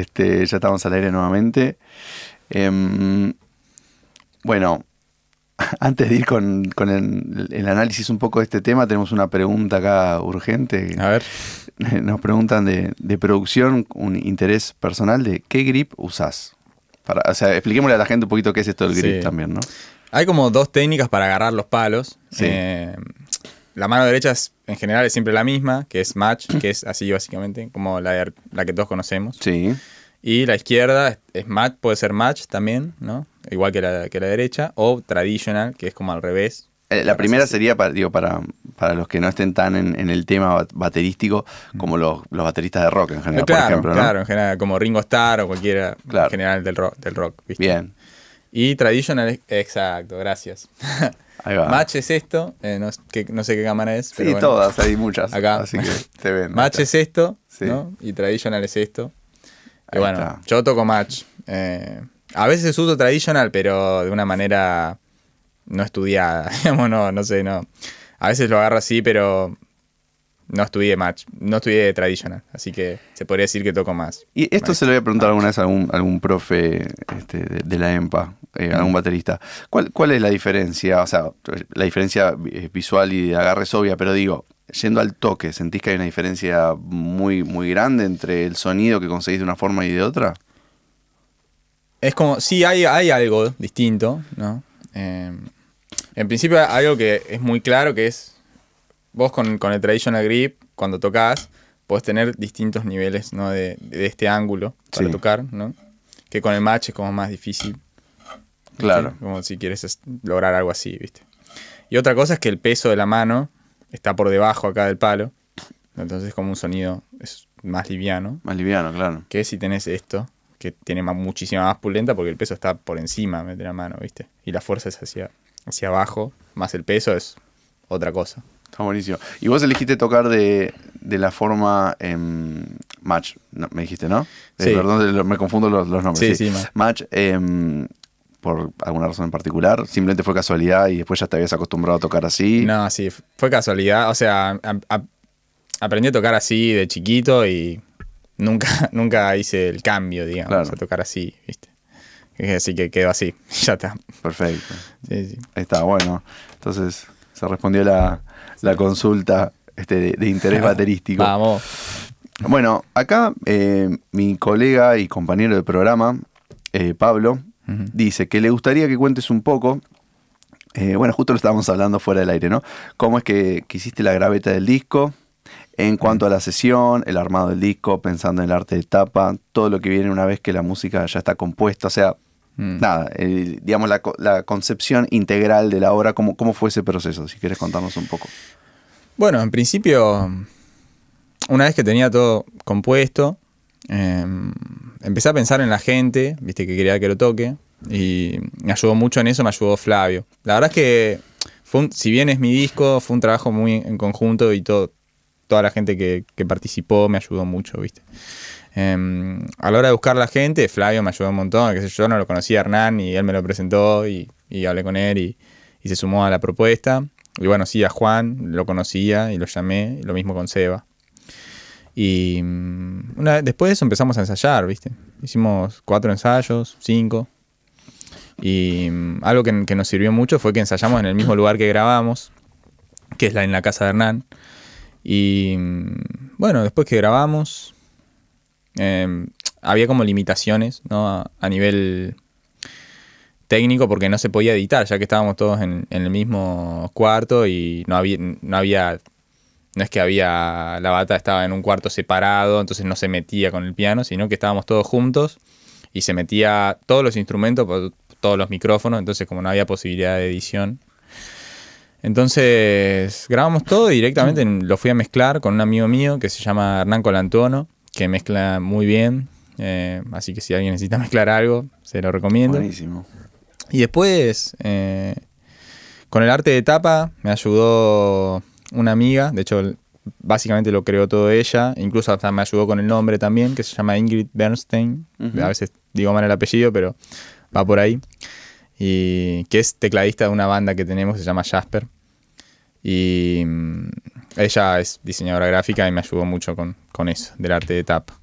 Speaker 1: este, ya estamos al aire nuevamente. Em, bueno, *laughs* antes de ir con, con el, el análisis un poco de este tema, tenemos una pregunta acá urgente.
Speaker 2: A ver. *laughs*
Speaker 1: Nos preguntan de, de producción, un interés personal de qué grip usás. Para, o sea, expliquémosle a la gente un poquito qué es esto del grip
Speaker 2: Sí.
Speaker 1: también, ¿no?
Speaker 2: Hay como dos técnicas para agarrar los palos.
Speaker 1: Sí.
Speaker 2: Eh, la mano derecha es, en general es siempre la misma, que es match, *clears throat* que es así básicamente, como la, de- la que todos conocemos.
Speaker 1: Sí,
Speaker 2: Y la izquierda es, es match, puede ser match también, ¿no? Igual que la, que la derecha. O traditional, que es como al revés.
Speaker 1: Eh, la primera sería, para, digo, para, para los que no estén tan en, en el tema bat- baterístico, como los, los bateristas de rock en general,
Speaker 2: claro,
Speaker 1: por ejemplo, ¿no?
Speaker 2: claro, en general, como Ringo Starr o cualquiera
Speaker 1: Claro.
Speaker 2: en general del rock, del rock ¿viste?
Speaker 1: Bien,
Speaker 2: Y traditional, exacto, gracias. *laughs*
Speaker 1: ahí va.
Speaker 2: Match es esto, eh, no, que- no sé qué cámara es.
Speaker 1: sí,
Speaker 2: pero bueno.
Speaker 1: todas, hay muchas.
Speaker 2: Acá.
Speaker 1: Así que te ven.
Speaker 2: Match
Speaker 1: acá.
Speaker 2: es esto,
Speaker 1: Sí.
Speaker 2: ¿no? Y traditional es esto. Y bueno,
Speaker 1: está.
Speaker 2: yo toco match. Eh, a veces uso traditional, pero de una manera no estudiada. *laughs* Digamos, no, no sé, no. A veces lo agarro así, pero no estudié match. No estudié traditional. Así que se podría decir que toco más.
Speaker 1: Y esto se lo voy a preguntar alguna vez a algún, algún profe este, de, de la EMPA, eh, algún baterista. ¿Cuál, ¿Cuál es la diferencia? O sea, la diferencia eh, visual y de agarre es obvia, pero digo, yendo al toque, ¿sentís que hay una diferencia muy, muy grande entre el sonido que conseguís de una forma y de otra?
Speaker 2: Es como, sí, hay, hay algo distinto, ¿no? Eh, en principio hay algo que es muy claro, que es, vos con, con el traditional grip, cuando tocas, podés tener distintos niveles, ¿no? De, de este ángulo para
Speaker 1: Sí.
Speaker 2: tocar, ¿no? Que con el match es como más difícil.
Speaker 1: Claro.
Speaker 2: ¿sí? Como si quieres es- lograr algo así, ¿viste? Y otra cosa es que el peso de la mano está por debajo acá del palo, entonces como un sonido es más liviano
Speaker 1: Más liviano, claro.
Speaker 2: que si tenés esto, que tiene más- muchísima más pulenta porque el peso está por encima de la mano, ¿viste? Y la fuerza es hacia, hacia abajo, más el peso es otra cosa.
Speaker 1: Está buenísimo. Y vos elegiste tocar de, de la forma em, match, no, me dijiste, ¿no? Eh,
Speaker 2: Sí.
Speaker 1: perdón, me confundo los, los nombres.
Speaker 2: Sí, sí, ma-
Speaker 1: match, em, por alguna razón en particular, simplemente fue casualidad y después ya te habías acostumbrado a tocar así.
Speaker 2: No, sí, fue casualidad. O sea, a- a- aprendí a tocar así de chiquito y nunca, *laughs* nunca hice el cambio, digamos,
Speaker 1: Claro.
Speaker 2: a tocar así, ¿viste? Así que quedó así, *laughs* ya está.
Speaker 1: Perfecto.
Speaker 2: Sí, sí.
Speaker 1: Está, bueno. Entonces se respondió la, la consulta este, de, de interés *laughs* baterístico.
Speaker 2: Vamos.
Speaker 1: Bueno, acá eh, mi colega y compañero de programa, eh, Pablo, Dice que le gustaría que cuentes un poco, eh, bueno, justo lo estábamos hablando fuera del aire, ¿no? ¿Cómo es que, que hiciste la graveta del disco? En cuanto a la sesión, el armado del disco, pensando en el arte de tapa, todo lo que viene una vez que la música ya está compuesta, o sea,
Speaker 2: Mm.
Speaker 1: nada, el- digamos la, la concepción integral de la obra, ¿cómo, ¿cómo fue ese proceso? Si quieres contarnos un poco.
Speaker 2: Bueno, en principio, una vez que tenía todo compuesto, eh, empecé a pensar en la gente, viste, que quería que lo toque, y me ayudó mucho en eso, me ayudó Flavio. La verdad es que, fue si bien es mi disco, fue un trabajo muy en conjunto y todo, toda la gente que, participó me ayudó mucho, viste. Eh, a la hora de buscar la gente, Flavio me ayudó un montón, que yo, no lo conocía Hernán y él me lo presentó y, hablé con él y, se sumó a la propuesta. Y bueno, sí, a Juan lo conocía y lo llamé, lo mismo con Seba. Y mm, una, después de eso empezamos a ensayar, ¿viste? Hicimos cuatro ensayos, cinco. Y mm, algo que, nos sirvió mucho fue que ensayamos en el mismo lugar que grabamos, que es la, en la casa de Hernán. Y mm, bueno, después que grabamos, eh, había como limitaciones, ¿no? A, a nivel técnico porque no se podía editar, ya que estábamos todos en, en el mismo cuarto y no había, no había, no es que había, la bata estaba en un cuarto separado, entonces no se metía con el piano, sino que estábamos todos juntos y se metía todos los instrumentos, todos los micrófonos, entonces como no había posibilidad de edición. Entonces grabamos todo y directamente lo fui a mezclar con un amigo mío que se llama Hernán Colantuono, que mezcla muy bien. eh, así que si alguien necesita *laughs* mezclar algo, se lo recomiendo.
Speaker 1: Buenísimo.
Speaker 2: Y después, eh, con el arte de tapa, me ayudó una amiga, de hecho, básicamente lo creó todo ella, incluso hasta me ayudó con el nombre también, que se llama Ingrid Bernstein. A veces digo mal el apellido, pero va por ahí. Y que es tecladista de una banda que tenemos, se llama Jasper. Y mm, ella es diseñadora gráfica y me ayudó mucho con, con eso, del arte de tapa.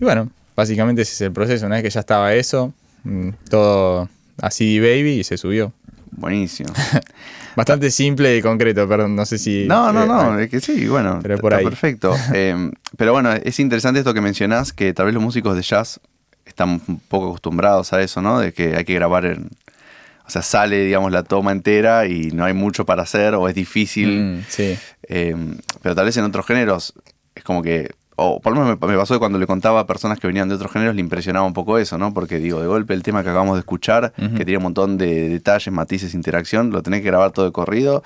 Speaker 2: Y bueno, básicamente ese es el proceso. Una vez que ya estaba eso, mm, todo así baby y se subió.
Speaker 1: Buenísimo. *laughs*
Speaker 2: Bastante simple y concreto, perdón, no sé si...
Speaker 1: No, no,
Speaker 2: eh,
Speaker 1: no,
Speaker 2: ah,
Speaker 1: es que sí, bueno,
Speaker 2: Pero por
Speaker 1: está
Speaker 2: ahí.
Speaker 1: perfecto. *laughs* Eh, pero bueno, es interesante esto que mencionás, que tal vez los músicos de jazz están un poco acostumbrados a eso, ¿no? De que hay que grabar en... O sea, sale, digamos, la toma entera y no hay mucho para hacer o es difícil.
Speaker 2: mm, sí,
Speaker 1: Eh, pero tal vez en otros géneros es como que, o por lo menos me, pasó que cuando le contaba a personas que venían de otros géneros le impresionaba un poco eso, ¿no? Porque digo, de golpe el tema que acabamos de escuchar, que tiene un montón de detalles, matices, interacción, lo tenés que grabar todo de corrido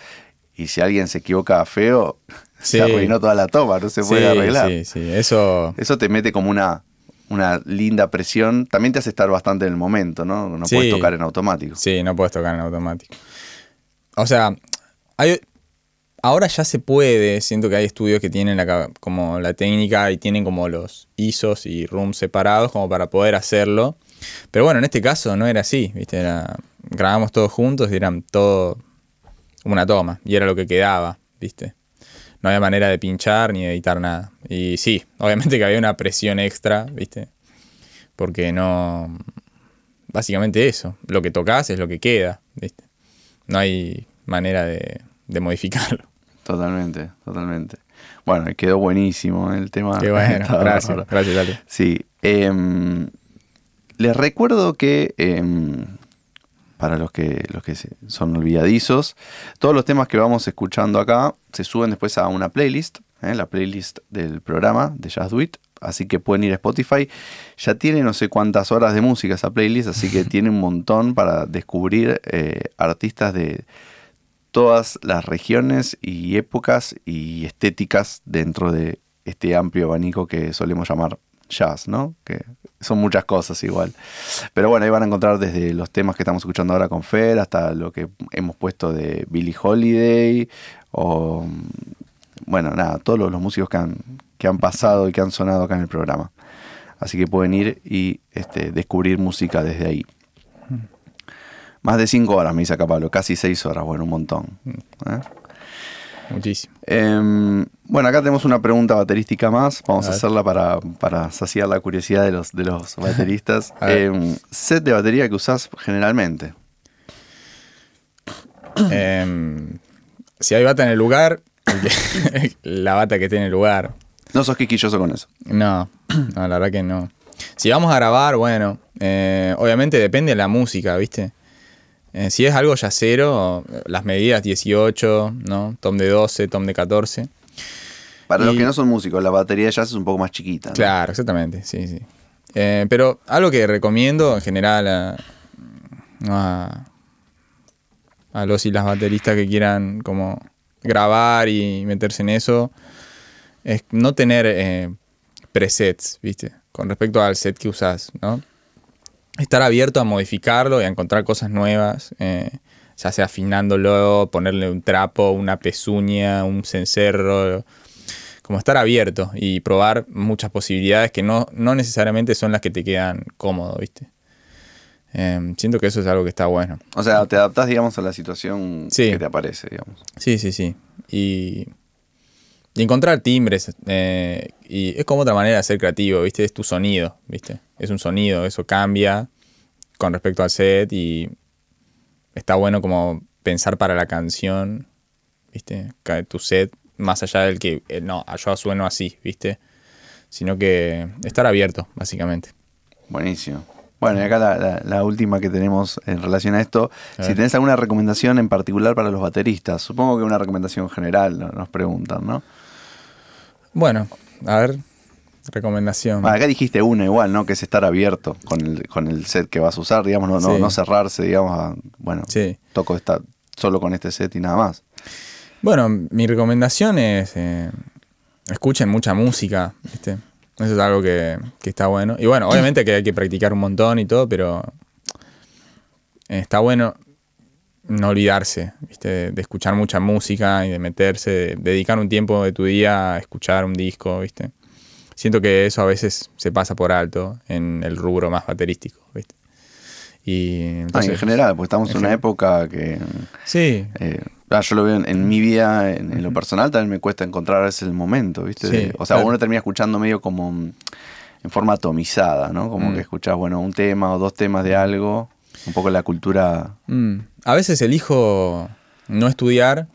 Speaker 1: y si alguien se equivoca feo, *laughs*
Speaker 2: Sí.
Speaker 1: se arruinó toda la toma, no se puede arreglar.
Speaker 2: sí, sí, eso...
Speaker 1: Eso te mete como una, una linda presión, también te hace estar bastante en el momento, ¿no? No
Speaker 2: Sí.
Speaker 1: puedes tocar en automático.
Speaker 2: Sí, no puedes tocar en automático. O sea, hay, ahora ya se puede, siento que hay estudios que tienen la, como la técnica y tienen como los ISOs y rooms separados como para poder hacerlo. Pero bueno, en este caso no era así, ¿viste? Era, grabamos todos juntos y eran todo una toma y era lo que quedaba, ¿viste? No había manera de pinchar ni de editar nada. Y sí, *laughs* obviamente que había una presión extra, ¿viste? Porque no... Básicamente eso, lo que tocas es lo que queda, ¿viste? No hay manera de modificarlo.
Speaker 1: Totalmente, totalmente. Bueno, quedó buenísimo el tema.
Speaker 2: Qué bueno, *laughs* gracias, gracias, Dale.
Speaker 1: Sí. em, les recuerdo que em, para los que, los que son olvidadizos, todos los temas que vamos escuchando acá se suben después a una playlist, ¿eh? la playlist del programa de Just Do It. Así que pueden ir a Spotify. Ya tiene no sé cuántas horas de música esa playlist, así que *laughs* tiene un montón para descubrir eh, artistas de todas las regiones y épocas y estéticas dentro de este amplio abanico que solemos llamar jazz, ¿no? Que son muchas cosas igual. Pero bueno, ahí van a encontrar desde los temas que estamos escuchando ahora con Fer hasta lo que hemos puesto de Billie Holiday o bueno, nada, todos los, los músicos que han, que han pasado y que han sonado acá en el programa. Así que pueden ir y este, descubrir música desde ahí. Más de cinco horas me dice acá Pablo, casi seis horas, bueno, un montón. ¿eh?
Speaker 2: Muchísimo.
Speaker 1: Em, bueno, acá tenemos una pregunta baterística más. Vamos
Speaker 2: A
Speaker 1: hacerla para, para saciar la curiosidad de los, de los *laughs* bateristas. Em, set de batería que usás generalmente.
Speaker 2: Em, si hay bata en el lugar, *laughs* la bata que en el lugar.
Speaker 1: No sos quisquilloso con eso.
Speaker 2: No, no, la verdad que no. Si vamos a grabar, bueno, eh, obviamente depende de la música, ¿viste? Eh, si es algo yacero, las medidas 18, ¿no? Tom de 12, tom de 14.
Speaker 1: Para los que no son músicos, la batería de jazz es un poco más chiquita. ¿no?
Speaker 2: Claro, exactamente, sí, sí. Eh, pero algo que recomiendo en general a, a, a los y las bateristas que quieran como grabar y meterse en eso es no tener eh, presets, ¿viste? Con respecto al set que usás, ¿no? Estar abierto a modificarlo y a encontrar cosas nuevas, eh, ya sea afinándolo, ponerle un trapo, una pezuña, un cencerro, como estar abierto y probar muchas posibilidades que no, no necesariamente son las que te quedan cómodo, ¿viste? Em, siento que eso es algo que está bueno.
Speaker 1: O sea, te adaptás, digamos, a la situación
Speaker 2: Sí.
Speaker 1: que te aparece, digamos.
Speaker 2: Sí, sí, sí. Y, y encontrar timbres. eh, y es como otra manera de ser creativo, ¿viste? Es tu sonido, ¿viste? Es un sonido, eso cambia con respecto al set y está bueno como pensar para la canción, ¿viste? Tu set, más allá del que, eh, no, yo sueno así, ¿viste? Sino que estar abierto, básicamente.
Speaker 1: Buenísimo. Bueno, y acá la, la- la última que tenemos en relación a esto.
Speaker 2: A
Speaker 1: Si tenés alguna recomendación en particular para los bateristas. Supongo que una recomendación general no- nos preguntan, ¿no?
Speaker 2: Bueno, a ver, recomendación.
Speaker 1: Ah, acá dijiste una igual, ¿no? Que es estar abierto con el, con el set que vas a usar, digamos, no, no,
Speaker 2: Sí.
Speaker 1: no cerrarse, digamos, a, bueno,
Speaker 2: Sí.
Speaker 1: toco esta, solo con este set y nada más.
Speaker 2: Bueno, mi recomendación es eh, escuchen mucha música, ¿viste? Eso es algo que, que está bueno. Y bueno, obviamente que hay que practicar un montón y todo, pero eh, está bueno no olvidarse, ¿viste? De, escuchar mucha música y de meterse, de dedicar un tiempo de tu día a escuchar un disco, ¿viste? Siento que eso a veces se pasa por alto en el rubro más baterístico, ¿viste? Y
Speaker 1: Ah, en general, porque estamos en una época que
Speaker 2: Sí,
Speaker 1: eh, Ah, yo lo veo en, en mi vida, en, en lo personal, también me cuesta encontrar a veces el momento, ¿viste?
Speaker 2: Sí,
Speaker 1: o sea,
Speaker 2: claro.
Speaker 1: uno termina escuchando medio como en forma atomizada, ¿no? Como
Speaker 2: Mm.
Speaker 1: que escuchás, bueno, un tema o dos temas de algo, un poco la cultura.
Speaker 2: Mm, A veces elijo no estudiar,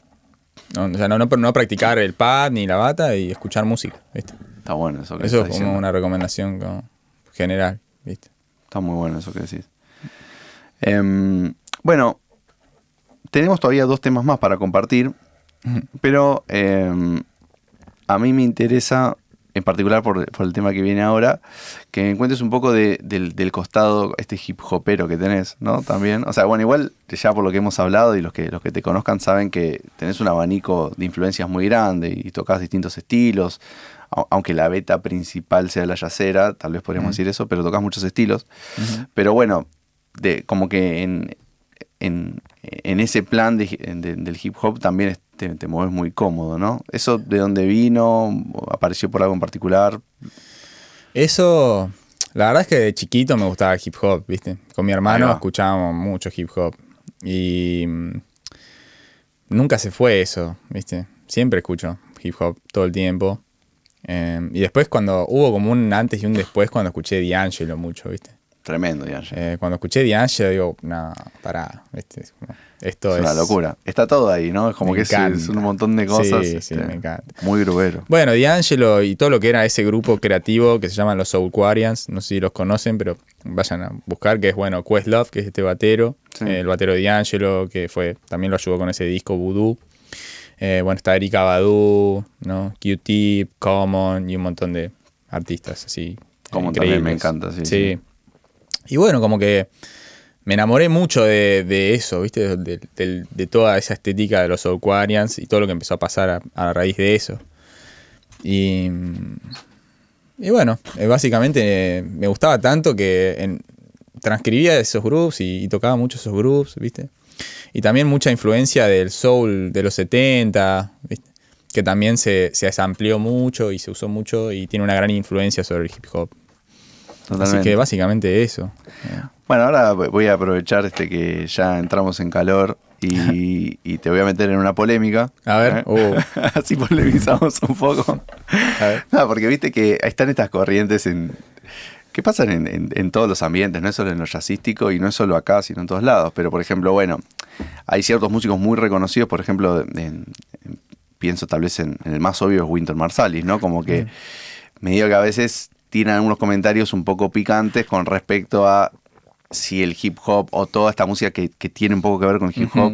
Speaker 2: no, o sea, no, no, no practicar el pad ni la bata y escuchar música, ¿viste?
Speaker 1: Está bueno eso que
Speaker 2: Eso es como
Speaker 1: diciendo.
Speaker 2: una recomendación como general, ¿viste?
Speaker 1: Está muy bueno eso que decís. Em, bueno, tenemos todavía dos temas más para compartir, *laughs* pero em, a mí me interesa, en particular por, por el tema que viene ahora, que me cuentes un poco de- del, del costado, este hip hopero que tenés, ¿no? También. O sea, bueno, igual ya por lo que hemos hablado y los que, los que te conozcan saben que tenés un abanico de influencias muy grande y tocas distintos estilos. au- Aunque la beta principal sea la yacera, tal vez podríamos decir eso, pero tocas muchos estilos. Pero bueno, de, como que en, en, en ese plan de- de- del hip hop también te, te mueves muy cómodo, ¿no? ¿Eso de dónde vino? ¿Apareció por algo en particular?
Speaker 2: Eso, la verdad es que de chiquito me gustaba el hip hop, ¿viste? Con mi
Speaker 1: Ahí
Speaker 2: hermano escuchábamos mucho hip hop y mm, nunca se fue eso, ¿viste? Siempre escucho hip hop todo el tiempo. Eh, y después cuando hubo como un antes y un después cuando escuché D'Angelo mucho, ¿viste?
Speaker 1: Tremendo, Yash.
Speaker 2: Eh, cuando escuché D'Angelo digo, no, pará, esto
Speaker 1: es
Speaker 2: es,
Speaker 1: una locura. Está todo ahí, ¿no? Es como
Speaker 2: Me
Speaker 1: que es,
Speaker 2: encanta.
Speaker 1: es un montón de cosas.
Speaker 2: Sí, sí,
Speaker 1: este,
Speaker 2: me encanta.
Speaker 1: Muy grubero.
Speaker 2: Bueno, D'Angelo y todo lo que era ese grupo creativo que se llaman los Soulquarians, no sé si los conocen, pero vayan a buscar, que es bueno, Questlove, que es este batero,
Speaker 1: Sí.
Speaker 2: eh, el batero de D'Angelo, que fue, también lo ayudó con ese disco Voodoo. Eh, bueno, está Erika Badu, ¿no? Q-Tip, Common y un montón de artistas así.
Speaker 1: Common
Speaker 2: increíbles.
Speaker 1: también me encanta, sí, sí.
Speaker 2: Y bueno, como que me enamoré mucho de, eso, ¿viste? De, toda esa estética de los Soulquarians y todo lo que empezó a pasar a, raíz de eso. Y, y bueno, eh, básicamente me gustaba tanto que en- transcribía esos groups y, y tocaba mucho esos groups, ¿viste? Y también mucha influencia del soul de los 70, ¿viste? Que también se, se amplió mucho y se usó mucho y tiene una gran influencia sobre el hip hop. Así que básicamente eso.
Speaker 1: Bueno, ahora voy a aprovechar este que ya entramos en calor y, *laughs* y te voy a meter en una polémica.
Speaker 2: A ver,
Speaker 1: ¿eh?
Speaker 2: uh. *laughs*
Speaker 1: Así polemizamos un poco. *laughs*
Speaker 2: A ver.
Speaker 1: No, porque viste que están estas corrientes en que pasan en, en- en todos los ambientes, no es solo en lo jazzístico y no es solo acá, sino en todos lados. Pero, por ejemplo, bueno, hay ciertos músicos muy reconocidos, por ejemplo, en- en- pienso tal vez en, en el más obvio es Winter Marsalis, ¿no? Como que me digo que a veces tiran algunos comentarios un poco picantes con respecto a si el hip hop o toda esta música que, que tiene un poco que ver con el hip hop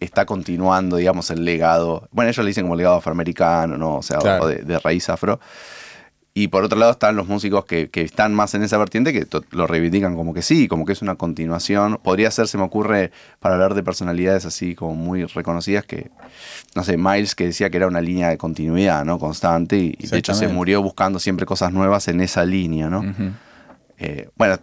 Speaker 1: está continuando, digamos, el legado. Bueno, ellos le dicen como legado afroamericano, ¿no? O sea,
Speaker 2: Claro.
Speaker 1: o de, de raíz afro. Y por otro lado están los músicos que, que están más en esa vertiente que lo reivindican como que sí, como que es una continuación. Podría ser, se me ocurre, para hablar de personalidades así como muy reconocidas que, no sé, Miles que decía que era una línea de continuidad, ¿no? Constante y, y de hecho se murió buscando siempre cosas nuevas en esa línea, ¿no? Eh, bueno,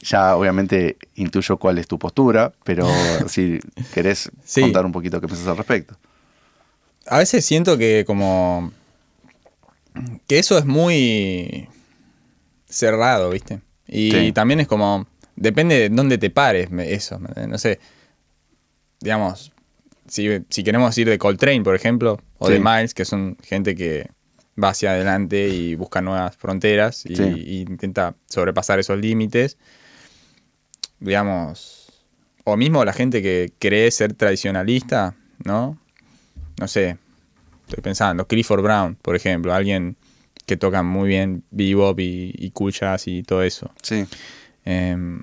Speaker 1: ya obviamente intuyo cuál es tu postura, pero *laughs* si querés
Speaker 2: Sí.
Speaker 1: contar un poquito qué piensas al respecto.
Speaker 2: A veces siento que como que eso es muy cerrado, ¿viste? Y
Speaker 1: Sí.
Speaker 2: también es como depende de dónde te pares eso, ¿me- no sé. Digamos, si, si queremos ir de Coltrane, por ejemplo, o
Speaker 1: Sí.
Speaker 2: de Miles, que son gente que va hacia adelante y busca nuevas fronteras y,
Speaker 1: Sí.
Speaker 2: y intenta sobrepasar esos límites, digamos, o mismo la gente que cree ser tradicionalista, ¿no? No sé, estoy pensando, Clifford Brown, por ejemplo, alguien que toca muy bien bebop y, y jazz y todo eso.
Speaker 1: Sí,
Speaker 2: Em,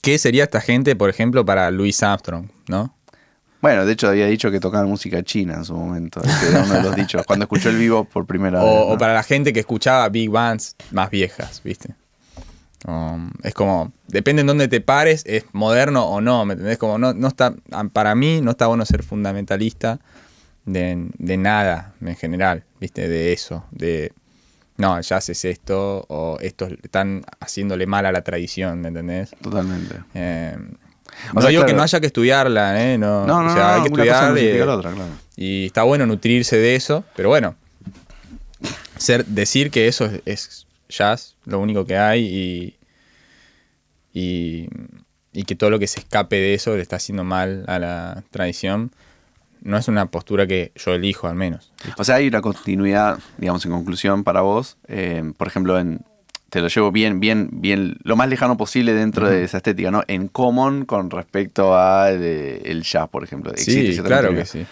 Speaker 2: ¿Qué sería esta gente, por ejemplo, para Louis Armstrong, no?
Speaker 1: bueno, de hecho había dicho que tocaban música china en su momento, ese era uno de los dichos, cuando escuchó el vivo por primera *laughs* vez.
Speaker 2: O, o
Speaker 1: ¿no?
Speaker 2: para la gente que escuchaba big bands más viejas, ¿viste? Um, es como, depende en dónde te pares, es moderno o no, ¿me entendés? Como no, no está, para mí no está bueno ser fundamentalista de, de nada en general, ¿viste? De eso, de, no, ya haces esto o estos están haciéndole mal a la tradición, ¿me entendés?
Speaker 1: Totalmente.
Speaker 2: Eh,
Speaker 1: O
Speaker 2: no
Speaker 1: sea,
Speaker 2: digo que no haya que estudiarla, ¿eh? No,
Speaker 1: No, no,
Speaker 2: o sea, hay que estudiar
Speaker 1: otra, claro.
Speaker 2: y está bueno nutrirse de eso, pero bueno, ser, decir que eso es, es jazz, lo único que hay, y, y y que todo lo que se escape de eso le está haciendo mal a la tradición, no es una postura que yo elijo al menos.
Speaker 1: O sea, hay una continuidad, digamos, en conclusión para vos. eh, por ejemplo, en te lo llevo bien, bien, bien, lo más lejano posible dentro de esa estética, ¿no? En common con respecto al el jazz, por ejemplo. Existe
Speaker 2: Sí, claro que sí.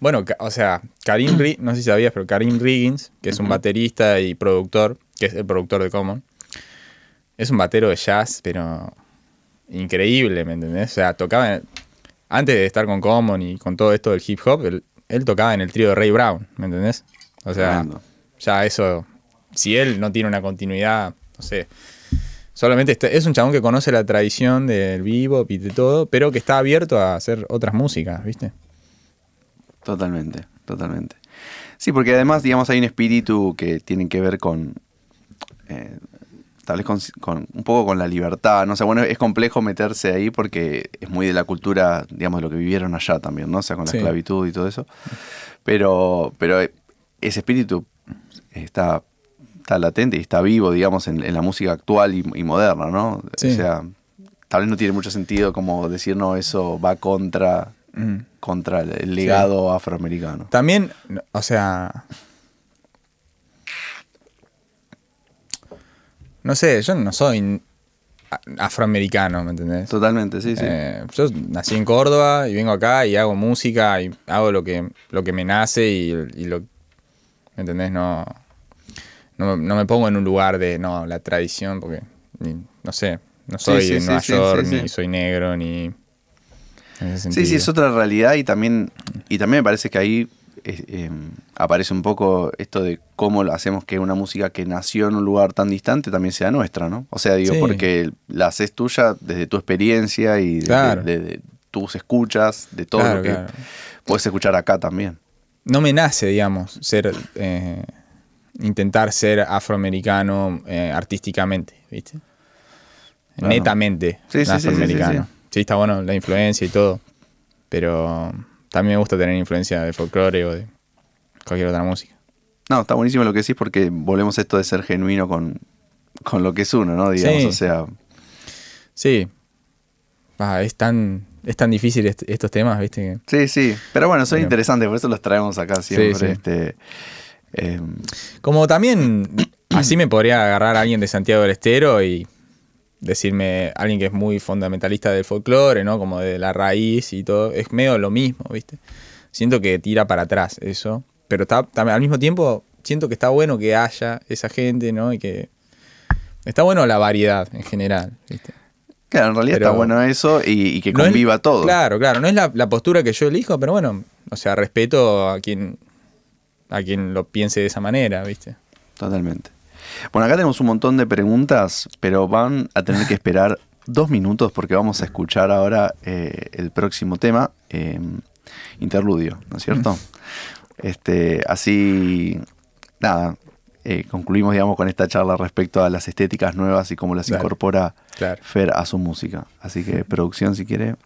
Speaker 2: Bueno, o sea, Karim, Ri- no sé si sabías, pero Karim Riggins, que es un baterista y productor, que es el productor de Common, es un batero de jazz, pero increíble, ¿me entendés? O sea, tocaba, en- antes de estar con Common y con todo esto del hip hop, él, él tocaba en el trío de Ray Brown, ¿me entendés? O sea,
Speaker 1: Tremendo.
Speaker 2: ya eso, si él no tiene una continuidad, no sé. Solamente está- es un chabón que conoce la tradición del bebop y de todo, pero que está abierto a hacer otras músicas, ¿viste?
Speaker 1: Totalmente, totalmente. Sí, porque además, digamos, hay un espíritu que tiene que ver con. eh, tal vez con, con- un poco con la libertad. No sé, bueno, es complejo meterse ahí porque es muy de la cultura, digamos, de lo que vivieron allá también, ¿no? O sea, con la
Speaker 2: Sí.
Speaker 1: esclavitud y todo eso. Pero, pero ese espíritu está, está latente y está vivo, digamos, en, en la música actual y, y moderna, ¿no?
Speaker 2: Sí.
Speaker 1: O sea, tal vez no tiene mucho sentido como decir, no, eso va contra,
Speaker 2: Mm.
Speaker 1: contra el- legado afroamericano.
Speaker 2: También, o sea. No sé, yo no soy afroamericano, ¿me entendés?
Speaker 1: Totalmente, sí, sí.
Speaker 2: Eh, yo nací en Córdoba y vengo acá y hago música y hago lo que, lo que me nace y, y lo. ¿Me entendés? No, no, no me pongo en un lugar de, no, la tradición, porque, ni- no sé, no soy
Speaker 1: sí, sí,
Speaker 2: Nueva
Speaker 1: sí,
Speaker 2: York, ni soy negro, ni. En
Speaker 1: Sí, sí, es otra realidad y también, y también me parece que ahí eh, eh, aparece un poco esto de cómo hacemos que una música que nació en un lugar tan distante también sea nuestra, ¿no? O sea, digo,
Speaker 2: Sí.
Speaker 1: porque la haces tuya desde tu experiencia y de,
Speaker 2: Claro.
Speaker 1: de- de tus escuchas, de todo
Speaker 2: Claro,
Speaker 1: lo que
Speaker 2: claro.
Speaker 1: puedes escuchar acá también.
Speaker 2: no me nace, digamos, ser eh, intentar ser afroamericano eh, artísticamente, ¿viste? Netamente
Speaker 1: Sí, sí, sí, sí,
Speaker 2: afroamericano.
Speaker 1: sí,
Speaker 2: Sí, está bueno la influencia y todo, pero también me gusta tener influencia de folclore o de cualquier otra música.
Speaker 1: No, está buenísimo lo que decís porque volvemos a esto de ser genuino con, con lo que es uno, ¿no? Digamos,
Speaker 2: Sí.
Speaker 1: o sea,
Speaker 2: Sí, Ah, es tan es tan difícil est- estos temas, ¿viste?
Speaker 1: sí, sí. Pero bueno, son
Speaker 2: Bueno.
Speaker 1: interesantes, por eso los traemos acá siempre.
Speaker 2: sí.
Speaker 1: Este, em,
Speaker 2: Como también *clears throat* así me podría agarrar a alguien de Santiago del Estero y decirme alguien que es muy fundamentalista del folclore, ¿no? Como de la raíz y todo. Es medio lo mismo, ¿viste? Siento que tira para atrás eso. Pero está, al mismo tiempo siento que está bueno que haya esa gente, ¿no? Y que está bueno la variedad en general, ¿viste?
Speaker 1: Claro, en realidad
Speaker 2: Pero-
Speaker 1: está bueno eso y, y que
Speaker 2: No es-
Speaker 1: conviva todo.
Speaker 2: Claro, claro. No es la, la postura que yo elijo, pero bueno, o sea, respeto a quien a quien lo piense de esa manera, ¿viste?
Speaker 1: Totalmente. Bueno, acá tenemos un montón de preguntas, pero van a tener que esperar *laughs* dos minutos porque vamos a escuchar ahora eh, el próximo tema, eh, interludio, ¿no es cierto? Este, así, nada, eh, concluimos, digamos, con esta charla respecto a las estéticas nuevas y cómo las
Speaker 2: Dale.
Speaker 1: incorpora
Speaker 2: Claro.
Speaker 1: Fer a su música. Así que, producción, si quiere.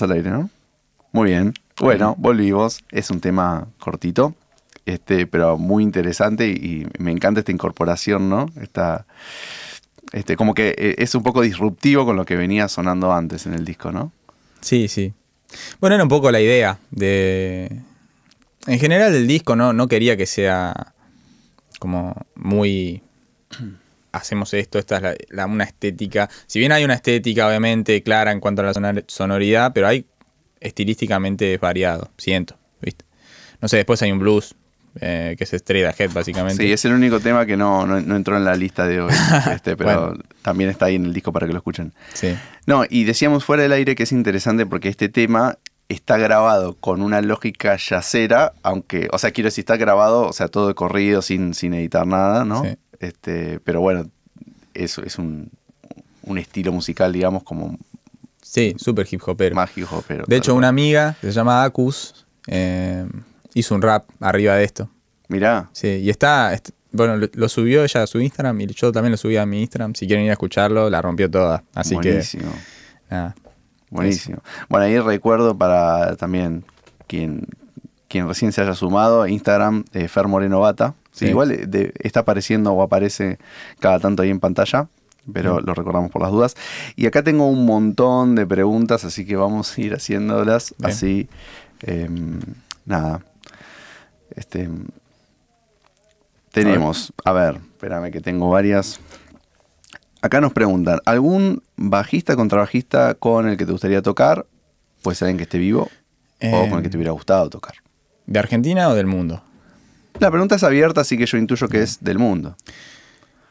Speaker 1: Estamos al aire, ¿no? Muy bien. Bueno, volvimos. Es un tema cortito, este, pero muy interesante y, y me encanta esta incorporación, ¿no? Esta, este, como que eh, es un poco disruptivo con lo que venía sonando antes en el disco, ¿no?
Speaker 2: Sí, sí. Bueno, era un poco la idea de... En general el disco no, no quería que sea como muy... Hacemos esto, esta es la, la- una estética. Si bien hay una estética obviamente clara en cuanto a la sonor- sonoridad, pero hay estilísticamente es variado, siento, ¿viste? No sé, después hay un blues, eh, que es Straight Ahead, básicamente.
Speaker 1: Sí, es el único tema que no, no, no entró en la lista de hoy, *laughs* este, pero
Speaker 2: Bueno.
Speaker 1: también está ahí en el disco para que lo escuchen.
Speaker 2: Sí.
Speaker 1: No, y decíamos fuera del aire que es interesante porque este tema está grabado con una lógica yacera, aunque, o sea, quiero decir, está grabado, o sea, todo de corrido, sin, sin editar nada, ¿no?
Speaker 2: Sí.
Speaker 1: Este, pero bueno, eso es un, un estilo musical, digamos, como
Speaker 2: Sí, súper hip hopero.
Speaker 1: mágico, pero...
Speaker 2: De hecho, una amiga que se llama Acus eh, hizo un rap arriba de esto.
Speaker 1: Mirá,
Speaker 2: Sí, y está, est- bueno, lo, lo subió ella a su Instagram y yo también lo subí a mi Instagram. Si quieren ir a escucharlo, la rompió toda. Así
Speaker 1: buenísimo.
Speaker 2: que, nada.
Speaker 1: Buenísimo. Bueno, ahí recuerdo para también quien, quien recién se haya sumado, Instagram, eh, Fer Moreno Bata. Sí,
Speaker 2: Sí.
Speaker 1: Igual eh, de- está apareciendo o aparece cada tanto ahí en pantalla, pero lo recordamos por las dudas. Y acá tengo un montón de preguntas, así que vamos a ir haciéndolas
Speaker 2: Bien.
Speaker 1: así. em, nada. Este, tenemos, a ver, espérame que tengo varias. Acá nos preguntan, ¿algún bajista, contrabajista con el que te gustaría tocar? Puede ser alguien que esté vivo o con el que te hubiera gustado tocar.
Speaker 2: ¿De Argentina o del mundo?
Speaker 1: La pregunta es abierta, así que yo intuyo que es del mundo.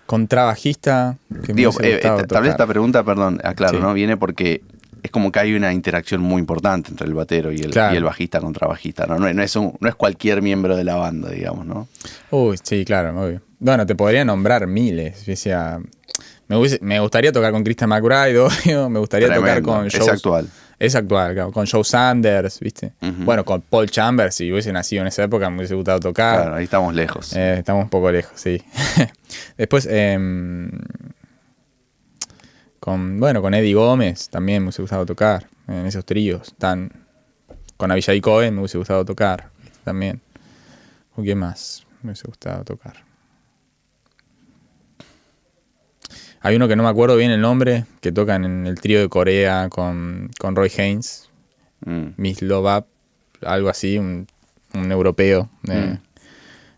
Speaker 2: Contrabajista. Que
Speaker 1: Digo, eh, eh, tal vez esta pregunta, perdón, aclaro,
Speaker 2: Sí.
Speaker 1: ¿no? Viene porque es como que hay una interacción muy importante entre el batero y el,
Speaker 2: Claro.
Speaker 1: y el bajista contrabajista, ¿no? No, es- no es un- no es cualquier miembro de la banda, digamos, ¿no?
Speaker 2: Uy, sí, claro, obvio. Bueno, te podría nombrar miles. me, gustaría tocar con Christian McBride, *laughs* obvio. Me gustaría tocar con
Speaker 1: Es
Speaker 2: Joe.
Speaker 1: actual.
Speaker 2: Es actual, claro, con Joe Sanders, ¿viste? Bueno, con Paul Chambers, si hubiese nacido en esa época, me hubiese gustado tocar.
Speaker 1: Claro, ahí estamos lejos.
Speaker 2: Eh, estamos un poco lejos, sí. *laughs* Después, em, con, bueno, con Eddie Gómez también me hubiese gustado tocar en esos tríos. Tan, con Avishai Cohen me hubiese gustado tocar también. ¿Con quién más me hubiese gustado tocar? Hay uno que no me acuerdo bien el nombre, que tocan en el trío de Corea con, con Roy Haynes,
Speaker 1: Mm.
Speaker 2: Miss Love Up, algo así, un, un europeo. eh,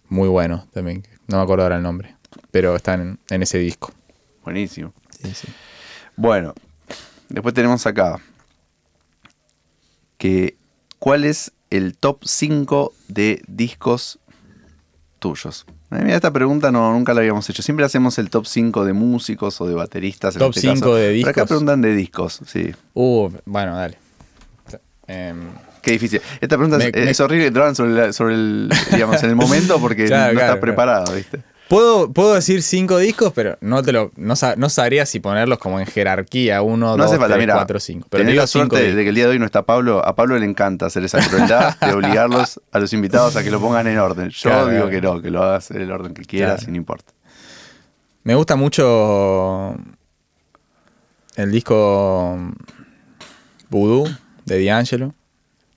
Speaker 2: muy bueno también. No me acuerdo ahora el nombre, pero está en, en ese disco.
Speaker 1: Buenísimo.
Speaker 2: Sí, sí.
Speaker 1: Bueno, después tenemos acá que ¿cuál es el top 5 de discos tuyos? Eh, mira, esta pregunta no, nunca la habíamos hecho. Siempre hacemos el top 5 de músicos o de bateristas. en
Speaker 2: Top
Speaker 1: este caso.
Speaker 2: 5 de
Speaker 1: Pero acá
Speaker 2: discos.
Speaker 1: preguntan de discos, sí.
Speaker 2: Uh, bueno, dale. Em,
Speaker 1: Qué difícil. Esta pregunta es,
Speaker 2: Me-
Speaker 1: es horrible sobre, la- sobre el, digamos, en el momento porque *laughs*
Speaker 2: Claro,
Speaker 1: no
Speaker 2: claro,
Speaker 1: estás preparado, ¿viste?
Speaker 2: Puedo, puedo decir cinco discos, pero no te lo no, no sabría si ponerlos como en jerarquía, uno,
Speaker 1: No
Speaker 2: dos,
Speaker 1: falta,
Speaker 2: tres,
Speaker 1: mira.
Speaker 2: cuatro, cinco. Pero digo
Speaker 1: la suerte
Speaker 2: cinco
Speaker 1: de, que el día de hoy no está Pablo. A Pablo le encanta hacer esa crueldad *laughs* de obligarlos a los invitados a que lo pongan en orden. Yo
Speaker 2: Claro,
Speaker 1: digo
Speaker 2: claro.
Speaker 1: que no, que lo hagas en el orden que quieras,
Speaker 2: Claro.
Speaker 1: sin importa.
Speaker 2: Me gusta mucho el disco Voodoo de D'Angelo.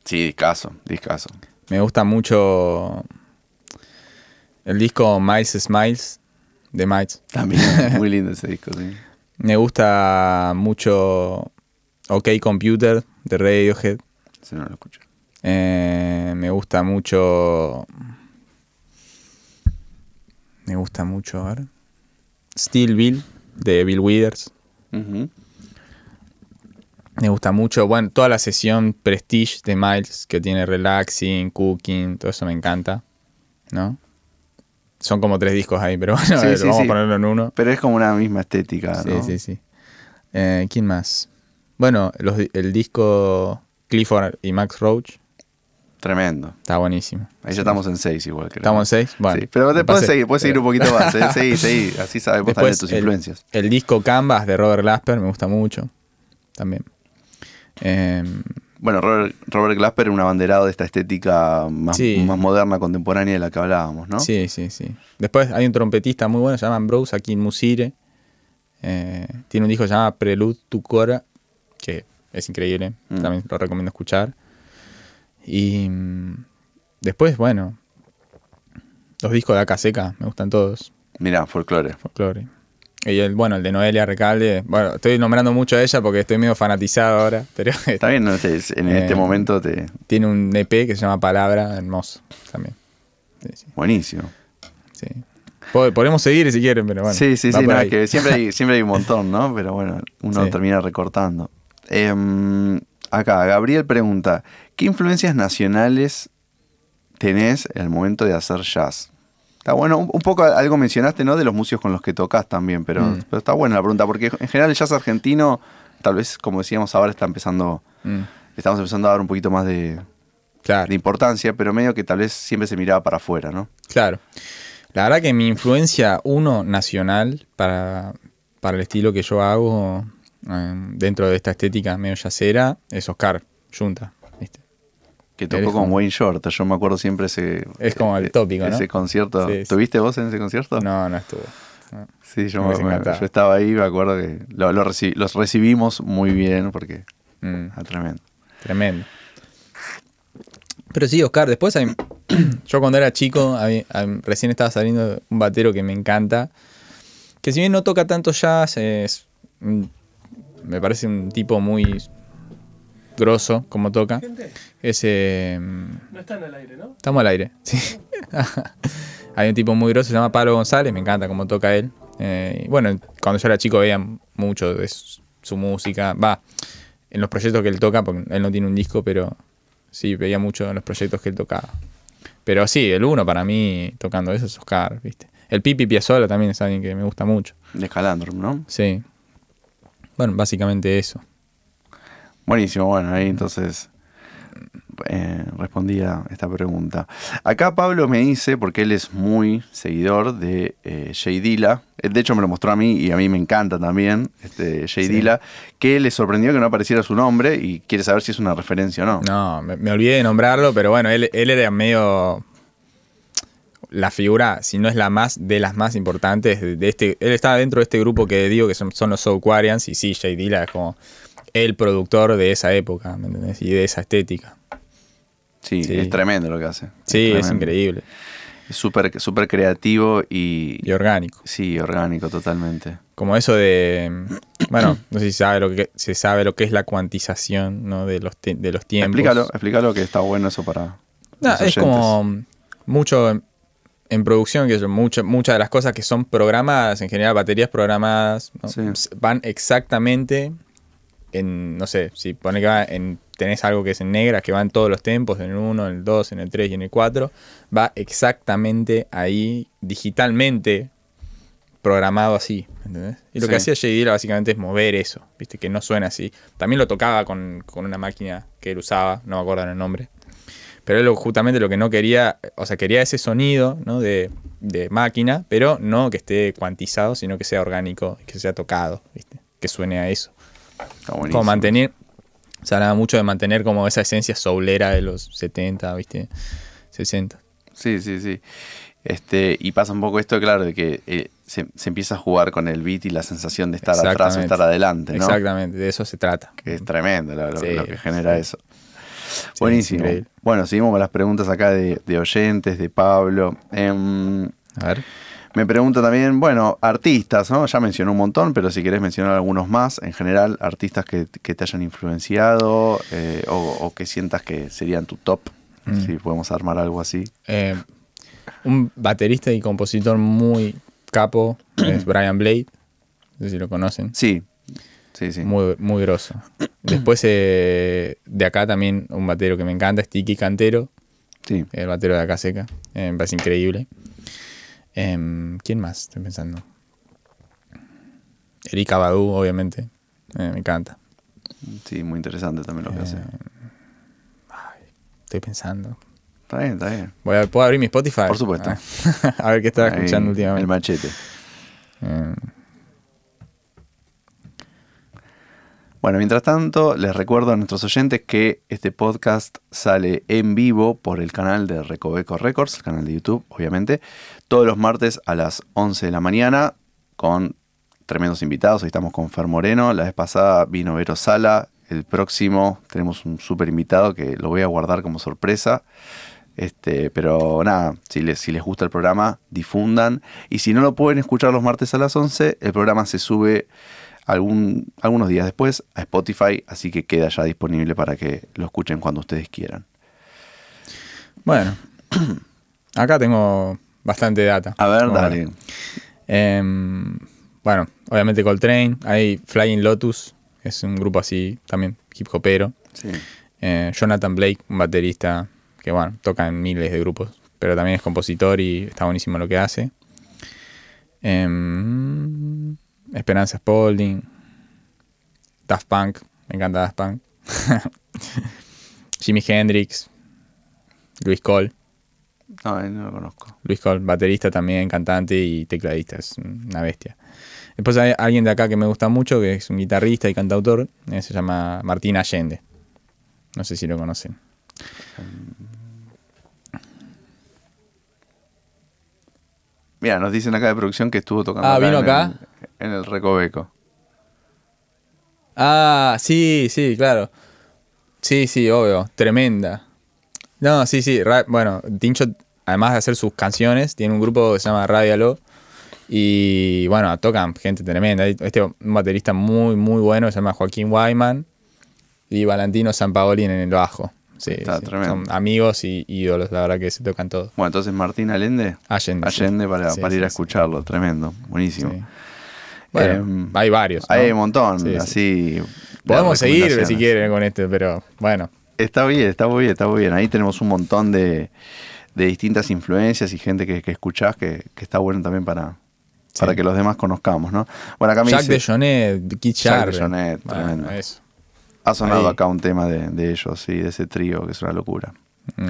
Speaker 1: Sí, discaso, discaso.
Speaker 2: Me gusta mucho el disco Miles Smiles de Miles.
Speaker 1: También, *laughs* muy lindo ese disco, sí.
Speaker 2: Me gusta mucho OK Computer de Radiohead.
Speaker 1: Ese no lo escucho.
Speaker 2: Eh, me gusta mucho. Me gusta mucho, a ver. Steel Bill de Bill Withers. Me gusta mucho, bueno, toda la sesión Prestige de Miles que tiene Relaxing, Cooking, todo eso me encanta, ¿no? Son como tres discos ahí, pero *laughs* bueno,
Speaker 1: Sí,
Speaker 2: ver,
Speaker 1: sí,
Speaker 2: vamos
Speaker 1: sí.
Speaker 2: a ponerlo en uno.
Speaker 1: Pero es como una misma estética,
Speaker 2: Sí,
Speaker 1: ¿no?
Speaker 2: sí, sí. Eh, ¿Quién más? Bueno, los el disco Clifford y Max Roach
Speaker 1: Tremendo.
Speaker 2: está buenísimo.
Speaker 1: Ahí ya estamos en seis igual, creo.
Speaker 2: ¿Estamos en seis? Bueno,
Speaker 1: Sí, Pero te puedes seguir, puedes seguir un poquito más. ¿eh? *laughs* Seguí, seguí. Así sabemos también
Speaker 2: Después
Speaker 1: tus
Speaker 2: el,
Speaker 1: influencias.
Speaker 2: el disco Canvas de Robert Glasper me gusta mucho. También. Eh,
Speaker 1: Bueno, Robert, Robert Glasper, un abanderado de esta estética más,
Speaker 2: Sí.
Speaker 1: más moderna, contemporánea de la que hablábamos, ¿no?
Speaker 2: Sí, sí, sí. Después hay un trompetista muy bueno, se llama Bruce Akin Musire. Eh, tiene un disco que se llama Prelude to Cora, que es increíble.
Speaker 1: Mm.
Speaker 2: También lo recomiendo escuchar. Y mm, después, bueno, los discos de Acá Seca me gustan todos.
Speaker 1: Mirá, folclore.
Speaker 2: Folklore. Y el, bueno, el de Noelia Recalde. Bueno, estoy nombrando mucho a ella porque estoy medio fanatizado ahora. *laughs* Pero
Speaker 1: Está bien, no sé, en
Speaker 2: Eh,
Speaker 1: este momento te.
Speaker 2: tiene un EP que se llama Palabra, hermoso también. Sí, sí.
Speaker 1: Buenísimo.
Speaker 2: sí. Podemos seguir si quieren, pero bueno.
Speaker 1: sí, sí, sí, no, que siempre hay, *laughs* siempre hay un montón, ¿no? Pero bueno, uno
Speaker 2: Sí.
Speaker 1: termina recortando. Em, acá, Gabriel pregunta: ¿Qué influencias nacionales tenés el momento de hacer jazz? Está bueno, un, poco algo mencionaste, ¿no? De los músicos con los que tocas también, pero,
Speaker 2: Mm.
Speaker 1: pero está buena la pregunta, porque en general el jazz argentino, tal vez, como decíamos ahora, está empezando,
Speaker 2: Mm,
Speaker 1: estamos empezando a dar un poquito más de,
Speaker 2: claro.
Speaker 1: de importancia, pero medio que tal vez siempre se miraba para afuera, ¿no?
Speaker 2: Claro. La verdad que mi influencia, uno, nacional, para, para el estilo que yo hago eh, dentro de esta estética medio yacera, es Oscar Junta.
Speaker 1: Que tocó con Wayne Short, yo me acuerdo siempre ese...
Speaker 2: Es como el tópico, ¿no?
Speaker 1: Ese concierto.
Speaker 2: Sí, sí.
Speaker 1: ¿Tuviste vos en ese concierto?
Speaker 2: No, no estuvo. No.
Speaker 1: Sí, yo,
Speaker 2: Me
Speaker 1: me- yo estaba ahí, me acuerdo que lo- lo reci- los recibimos muy bien porque
Speaker 2: Mm,
Speaker 1: ah, tremendo.
Speaker 2: tremendo. Pero sí, Oscar, después hay- *clears throat* yo cuando era chico, recién estaba saliendo un batero que me encanta, que si bien no toca tanto jazz, es, me parece un tipo muy grosso como toca.
Speaker 3: Gente,
Speaker 2: Ese,
Speaker 3: no está en el aire, ¿no?
Speaker 2: estamos al aire, sí. *laughs* Hay un tipo muy grosso, se llama Pablo González, me encanta cómo toca él. Eh, bueno, cuando yo era chico veía mucho de su, su música, va, en los proyectos que él toca, porque él no tiene un disco, pero sí, veía mucho en los proyectos que él tocaba. Pero sí, el uno para mí tocando eso es Oscar, ¿viste? El Pipi Piazzolla también es alguien que me gusta mucho.
Speaker 1: De Calandrum, ¿no?
Speaker 2: Sí. Bueno, básicamente eso.
Speaker 1: Buenísimo, bueno, ahí entonces eh, respondía esta pregunta. Acá Pablo me dice, porque él es muy seguidor de eh, Jay Dilla, eh, de hecho me lo mostró a mí y a mí me encanta también, este, Jay
Speaker 2: Sí.
Speaker 1: Dilla, que le sorprendió que no apareciera su nombre y quiere saber si es una referencia o no.
Speaker 2: No, me, me olvidé de nombrarlo, pero bueno, él, él era medio la figura, si no es la más, de las más importantes de, de este. Él estaba dentro de este grupo que digo que son, son los Soulquarians, y sí, Jay Dilla es como el productor de esa época, ¿me entendés? Y de esa estética.
Speaker 1: Sí,
Speaker 2: Sí.
Speaker 1: es tremendo lo que hace.
Speaker 2: Sí, es, increíble.
Speaker 1: Es súper súper creativo y,
Speaker 2: Y orgánico.
Speaker 1: sí, orgánico totalmente.
Speaker 2: Como eso de. Bueno, *coughs* no sé si sabe lo que se sabe lo que es la cuantización ¿no? de, los de los tiempos.
Speaker 1: Explícalo, explícalo que está bueno eso para
Speaker 2: No,
Speaker 1: los
Speaker 2: es como mucho en, en producción, que son mucha- muchas de las cosas que son programadas, en general baterías programadas, ¿no?
Speaker 1: Sí.
Speaker 2: S- van exactamente en, no sé, si pone que va en, tenés algo que es en negra, que va en todos los tempos, en el 1, en el 2, en el 3 y en el 4, va exactamente ahí, digitalmente programado así, ¿entendés? Y lo que hacía J. Dilla básicamente es mover eso, viste, que no suena así. También lo tocaba con, con una máquina que él usaba, no me acuerdo el nombre. Pero él justamente lo que no quería, o sea, quería ese sonido ¿no? de, de máquina, pero no que esté cuantizado, sino que sea orgánico, que sea tocado, ¿viste? que suene a eso. Como mantener, se hablaba mucho de mantener como esa esencia soulera de los 70, ¿viste? 60.
Speaker 1: Sí, sí, sí. Este, y pasa un poco esto, claro, de que eh, se, se empieza a jugar con el beat y la sensación de estar atrás o estar adelante, ¿no?
Speaker 2: Exactamente, de eso se trata.
Speaker 1: Que es tremendo lo, lo-
Speaker 2: Sí,
Speaker 1: lo que genera
Speaker 2: sí.
Speaker 1: eso.
Speaker 2: Sí,
Speaker 1: Buenísimo.
Speaker 2: es
Speaker 1: bueno, seguimos con las preguntas acá de, de oyentes, de Pablo. Em,
Speaker 2: A ver.
Speaker 1: Me pregunta también, bueno, artistas, ¿no? Ya mencionó un montón, pero si querés mencionar algunos más, en general, artistas que, que te hayan influenciado eh, o, o que sientas que serían tu top,
Speaker 2: Mm.
Speaker 1: si podemos armar algo así.
Speaker 2: Eh, un baterista y compositor muy capo *clears throat* es Brian Blade. No sé si lo conocen.
Speaker 1: Sí, sí, sí.
Speaker 2: Muy, muy grosso. *clears throat* Después eh, de acá también un batero que me encanta es Tiki Cantero,
Speaker 1: sí.
Speaker 2: el batero de acá seca. Me parece increíble. Em, ¿Quién más? Estoy pensando. Erika Badu, obviamente. Eh, me encanta.
Speaker 1: Sí, muy interesante también lo que hace.
Speaker 2: Estoy pensando.
Speaker 1: Está bien, está bien.
Speaker 2: Voy a, ¿Puedo abrir mi Spotify?
Speaker 1: Por supuesto.
Speaker 2: Ah, *laughs* a ver qué estaba escuchando últimamente.
Speaker 1: El machete. Bueno, mientras tanto, les recuerdo a nuestros oyentes que este podcast sale en vivo por el canal de Recoveco Records, el canal de YouTube, obviamente, todos los martes a las 11 de la mañana con tremendos invitados. Hoy estamos con Fer Moreno, la vez pasada vino Vero Sala, el próximo tenemos un súper invitado que lo voy a guardar como sorpresa. Este, pero nada, si les, si les gusta el programa, difundan. Y si no lo pueden escuchar los martes a las 11, el programa se sube algún, algunos días después a Spotify, así que queda ya disponible para que lo escuchen cuando ustedes quieran.
Speaker 2: Bueno, *clears throat* acá tengo bastante data.
Speaker 1: A ver, dale.
Speaker 2: Em, bueno, obviamente Coltrane, hay Flying Lotus, es un grupo así también hip hopero.
Speaker 1: Sí.
Speaker 2: Eh, Jonathan Blake, un baterista que bueno, toca en miles de grupos, pero también es compositor y está buenísimo lo que hace. Em, Esperanza Spalding, Daft Punk, me encanta Daft Punk. *laughs* Jimi Hendrix, Luis Cole.
Speaker 1: No, no lo conozco.
Speaker 2: Luis Cole, baterista también, cantante y tecladista, es una bestia. Después hay alguien de acá que me gusta mucho, que es un guitarrista y cantautor, eh, se llama Martín Allende. No sé si lo conocen.
Speaker 1: Mira, nos dicen acá de producción que estuvo tocando
Speaker 2: Ah, ¿vino acá?
Speaker 1: En el Recoveco.
Speaker 2: Ah, sí, sí, claro. Sí, sí, obvio. Tremenda. No, sí, sí. Bueno, Tincho, además de hacer sus canciones, tiene un grupo que se llama Radialo. Y bueno, tocan gente tremenda. Este un baterista muy, muy bueno se llama Joaquín Wyman. Y Valentino Sampaoli en el bajo. Sí,
Speaker 1: Está
Speaker 2: sí,
Speaker 1: tremendo.
Speaker 2: Son amigos y ídolos, la verdad que se tocan todos.
Speaker 1: Bueno, entonces Martín Allende.
Speaker 2: Allende.
Speaker 1: Allende para,
Speaker 2: Sí,
Speaker 1: para
Speaker 2: sí,
Speaker 1: ir a escucharlo. Tremendo. Buenísimo.
Speaker 2: Bueno,
Speaker 1: Em,
Speaker 2: hay varios. ¿no?
Speaker 1: Hay un montón,
Speaker 2: Sí, sí.
Speaker 1: así. de
Speaker 2: Podemos seguir si quieren con este, pero bueno.
Speaker 1: Está bien, está muy bien, está muy bien. Ahí tenemos un montón de, de distintas influencias y gente que, que escuchás que, que está bueno también para, para que los demás conozcamos, ¿no? Bueno, acá me
Speaker 2: Jack
Speaker 1: dice,
Speaker 2: de Jonet, Keith
Speaker 1: Jack tremendo.
Speaker 2: eso.
Speaker 1: ha sonado
Speaker 2: ahí.
Speaker 1: acá un tema de, de ellos, sí, de ese trío, que es una locura.
Speaker 2: Mm.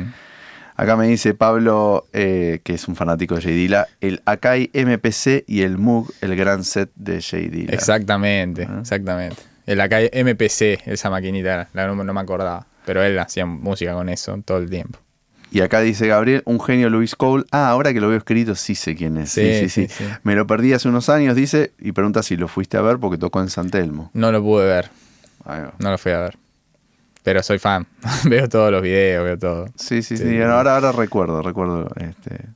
Speaker 1: Acá me dice Pablo, eh, que es un fanático de J. Dilla, el Akai MPC y el Moog, el gran set de J. Dilla.
Speaker 2: Exactamente,
Speaker 1: Ah.
Speaker 2: exactamente. En la calle MPC, esa maquinita, la no, no me acordaba. Pero él hacía música con eso todo el tiempo.
Speaker 1: Y acá dice Gabriel, un genio Luis Cole. Ah, ahora que lo veo escrito, sí sé quién es. Sí, sí, sí.
Speaker 2: Sí, sí.
Speaker 1: Me lo perdí hace unos años, dice, y pregunta si lo fuiste a ver porque tocó en San Telmo.
Speaker 2: No lo pude ver, no lo fui a ver. Pero soy fan. *laughs* veo todos los videos, veo todo.
Speaker 1: Sí, sí, sí. Ahora, ahora recuerdo, recuerdo. Este,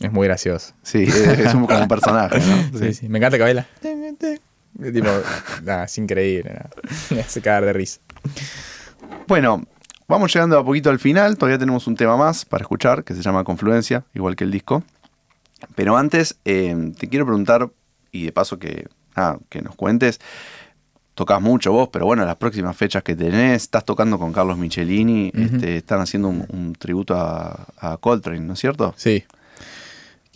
Speaker 2: Es muy gracioso.
Speaker 1: sí, es, es un, como un personaje, ¿no? *laughs*
Speaker 2: Sí, sí. Me encanta Cabela. *laughs* Tipo, nada, es increíble. Me hace cagar de risa.
Speaker 1: Bueno, vamos llegando a poquito al final. Todavía tenemos un tema más para escuchar que se llama Confluencia, igual que el disco. Pero antes, eh, te quiero preguntar, y de paso que, ah, que nos cuentes, tocas mucho vos, pero bueno, las próximas fechas que tenés, estás tocando con Carlos Michelini, este, están haciendo un, un tributo a, a Coltrane, ¿no es cierto?
Speaker 2: Sí.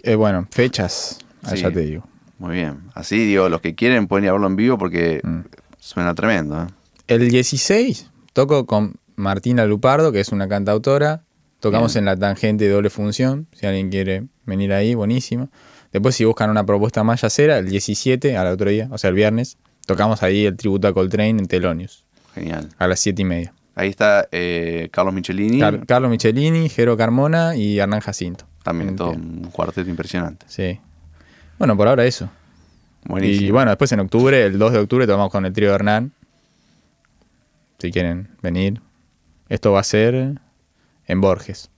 Speaker 2: Eh, bueno, fechas.
Speaker 1: Sí.
Speaker 2: Allá te digo.
Speaker 1: Muy bien. Así, digo, los que quieren pueden ir a verlo en vivo porque
Speaker 2: Mm.
Speaker 1: suena tremendo. ¿eh?
Speaker 2: El 16 toco con Martina Lupardo, que es una cantautora. Tocamos
Speaker 1: Bien.
Speaker 2: en la tangente de doble función. Si alguien quiere venir ahí, buenísimo. Después, si buscan una propuesta más yacera, el 17, al otro día, o sea, el viernes, tocamos ahí el tributo a Coltrane en Telonius,
Speaker 1: Genial.
Speaker 2: a las 7 y media.
Speaker 1: Ahí está eh, Carlos Michelini,
Speaker 2: Car- Carlos Michelini, Jero Carmona y Hernán Jacinto.
Speaker 1: también todo un cuarteto impresionante.
Speaker 2: Sí. Bueno, por ahora eso.
Speaker 1: Buenísimo.
Speaker 2: Y bueno, después en octubre, el 2 de octubre, tocamos con el trío de Hernán. Si quieren venir. Esto va a ser en Borges,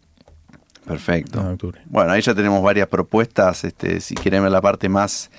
Speaker 1: Perfecto.
Speaker 2: 2 de octubre.
Speaker 1: Bueno, ahí ya tenemos varias propuestas. Este, si quieren ver la parte más,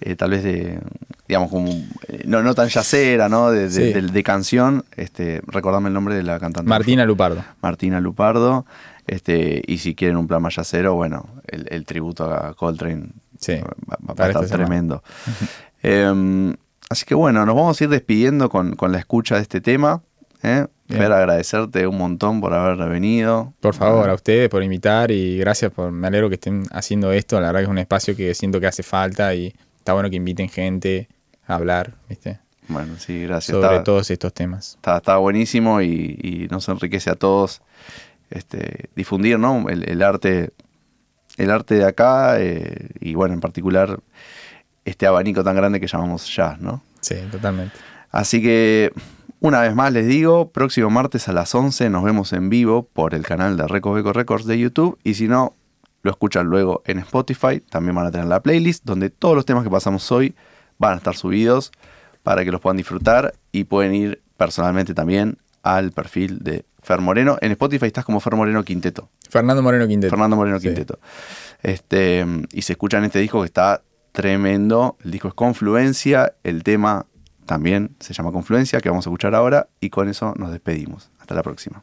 Speaker 1: eh, tal vez de, digamos, como, eh, no, no tan yacera, ¿no? De, de-
Speaker 2: Sí.
Speaker 1: de- de canción, este, recordame el nombre de la cantante.
Speaker 2: Martina Lupardo.
Speaker 1: Martina Lupardo. Este, y si quieren un plan más yacero, bueno, el, el tributo a Coltrane
Speaker 2: Sí,
Speaker 1: va, va a estar
Speaker 2: esta semana.
Speaker 1: tremendo. *laughs* Em, así que bueno, nos vamos a ir despidiendo con, con la escucha de este tema. ¿eh? Fer, agradecerte un montón por haber venido.
Speaker 2: Por favor, a ustedes por invitar y gracias por. Me alegro que estén haciendo esto. La verdad que es un espacio que siento que hace falta y está bueno que inviten gente a hablar, ¿viste?
Speaker 1: Bueno, sí, gracias.
Speaker 2: Sobre todos estos temas.
Speaker 1: está, está buenísimo y, y nos enriquece a todos este, difundir ¿no? el, el arte el arte de acá eh, y bueno en particular este abanico tan grande que llamamos jazz ¿no?
Speaker 2: Sí, totalmente.
Speaker 1: así que una vez más les digo próximo martes a las 11 nos vemos en vivo por el canal de Recoveco Records de YouTube y si no lo escuchan luego en Spotify también van a tener la playlist donde todos los temas que pasamos hoy van a estar subidos para que los puedan disfrutar y pueden ir personalmente también al perfil de Fer Moreno. En Spotify estás como Fer Moreno Quinteto.
Speaker 2: Fernando Moreno Quinteto.
Speaker 1: Fernando Moreno
Speaker 2: Sí.
Speaker 1: Quinteto. Este, y se escuchan este disco que está tremendo. El disco es Confluencia. El tema también se llama Confluencia, que vamos a escuchar ahora. Y con eso nos despedimos. Hasta la próxima.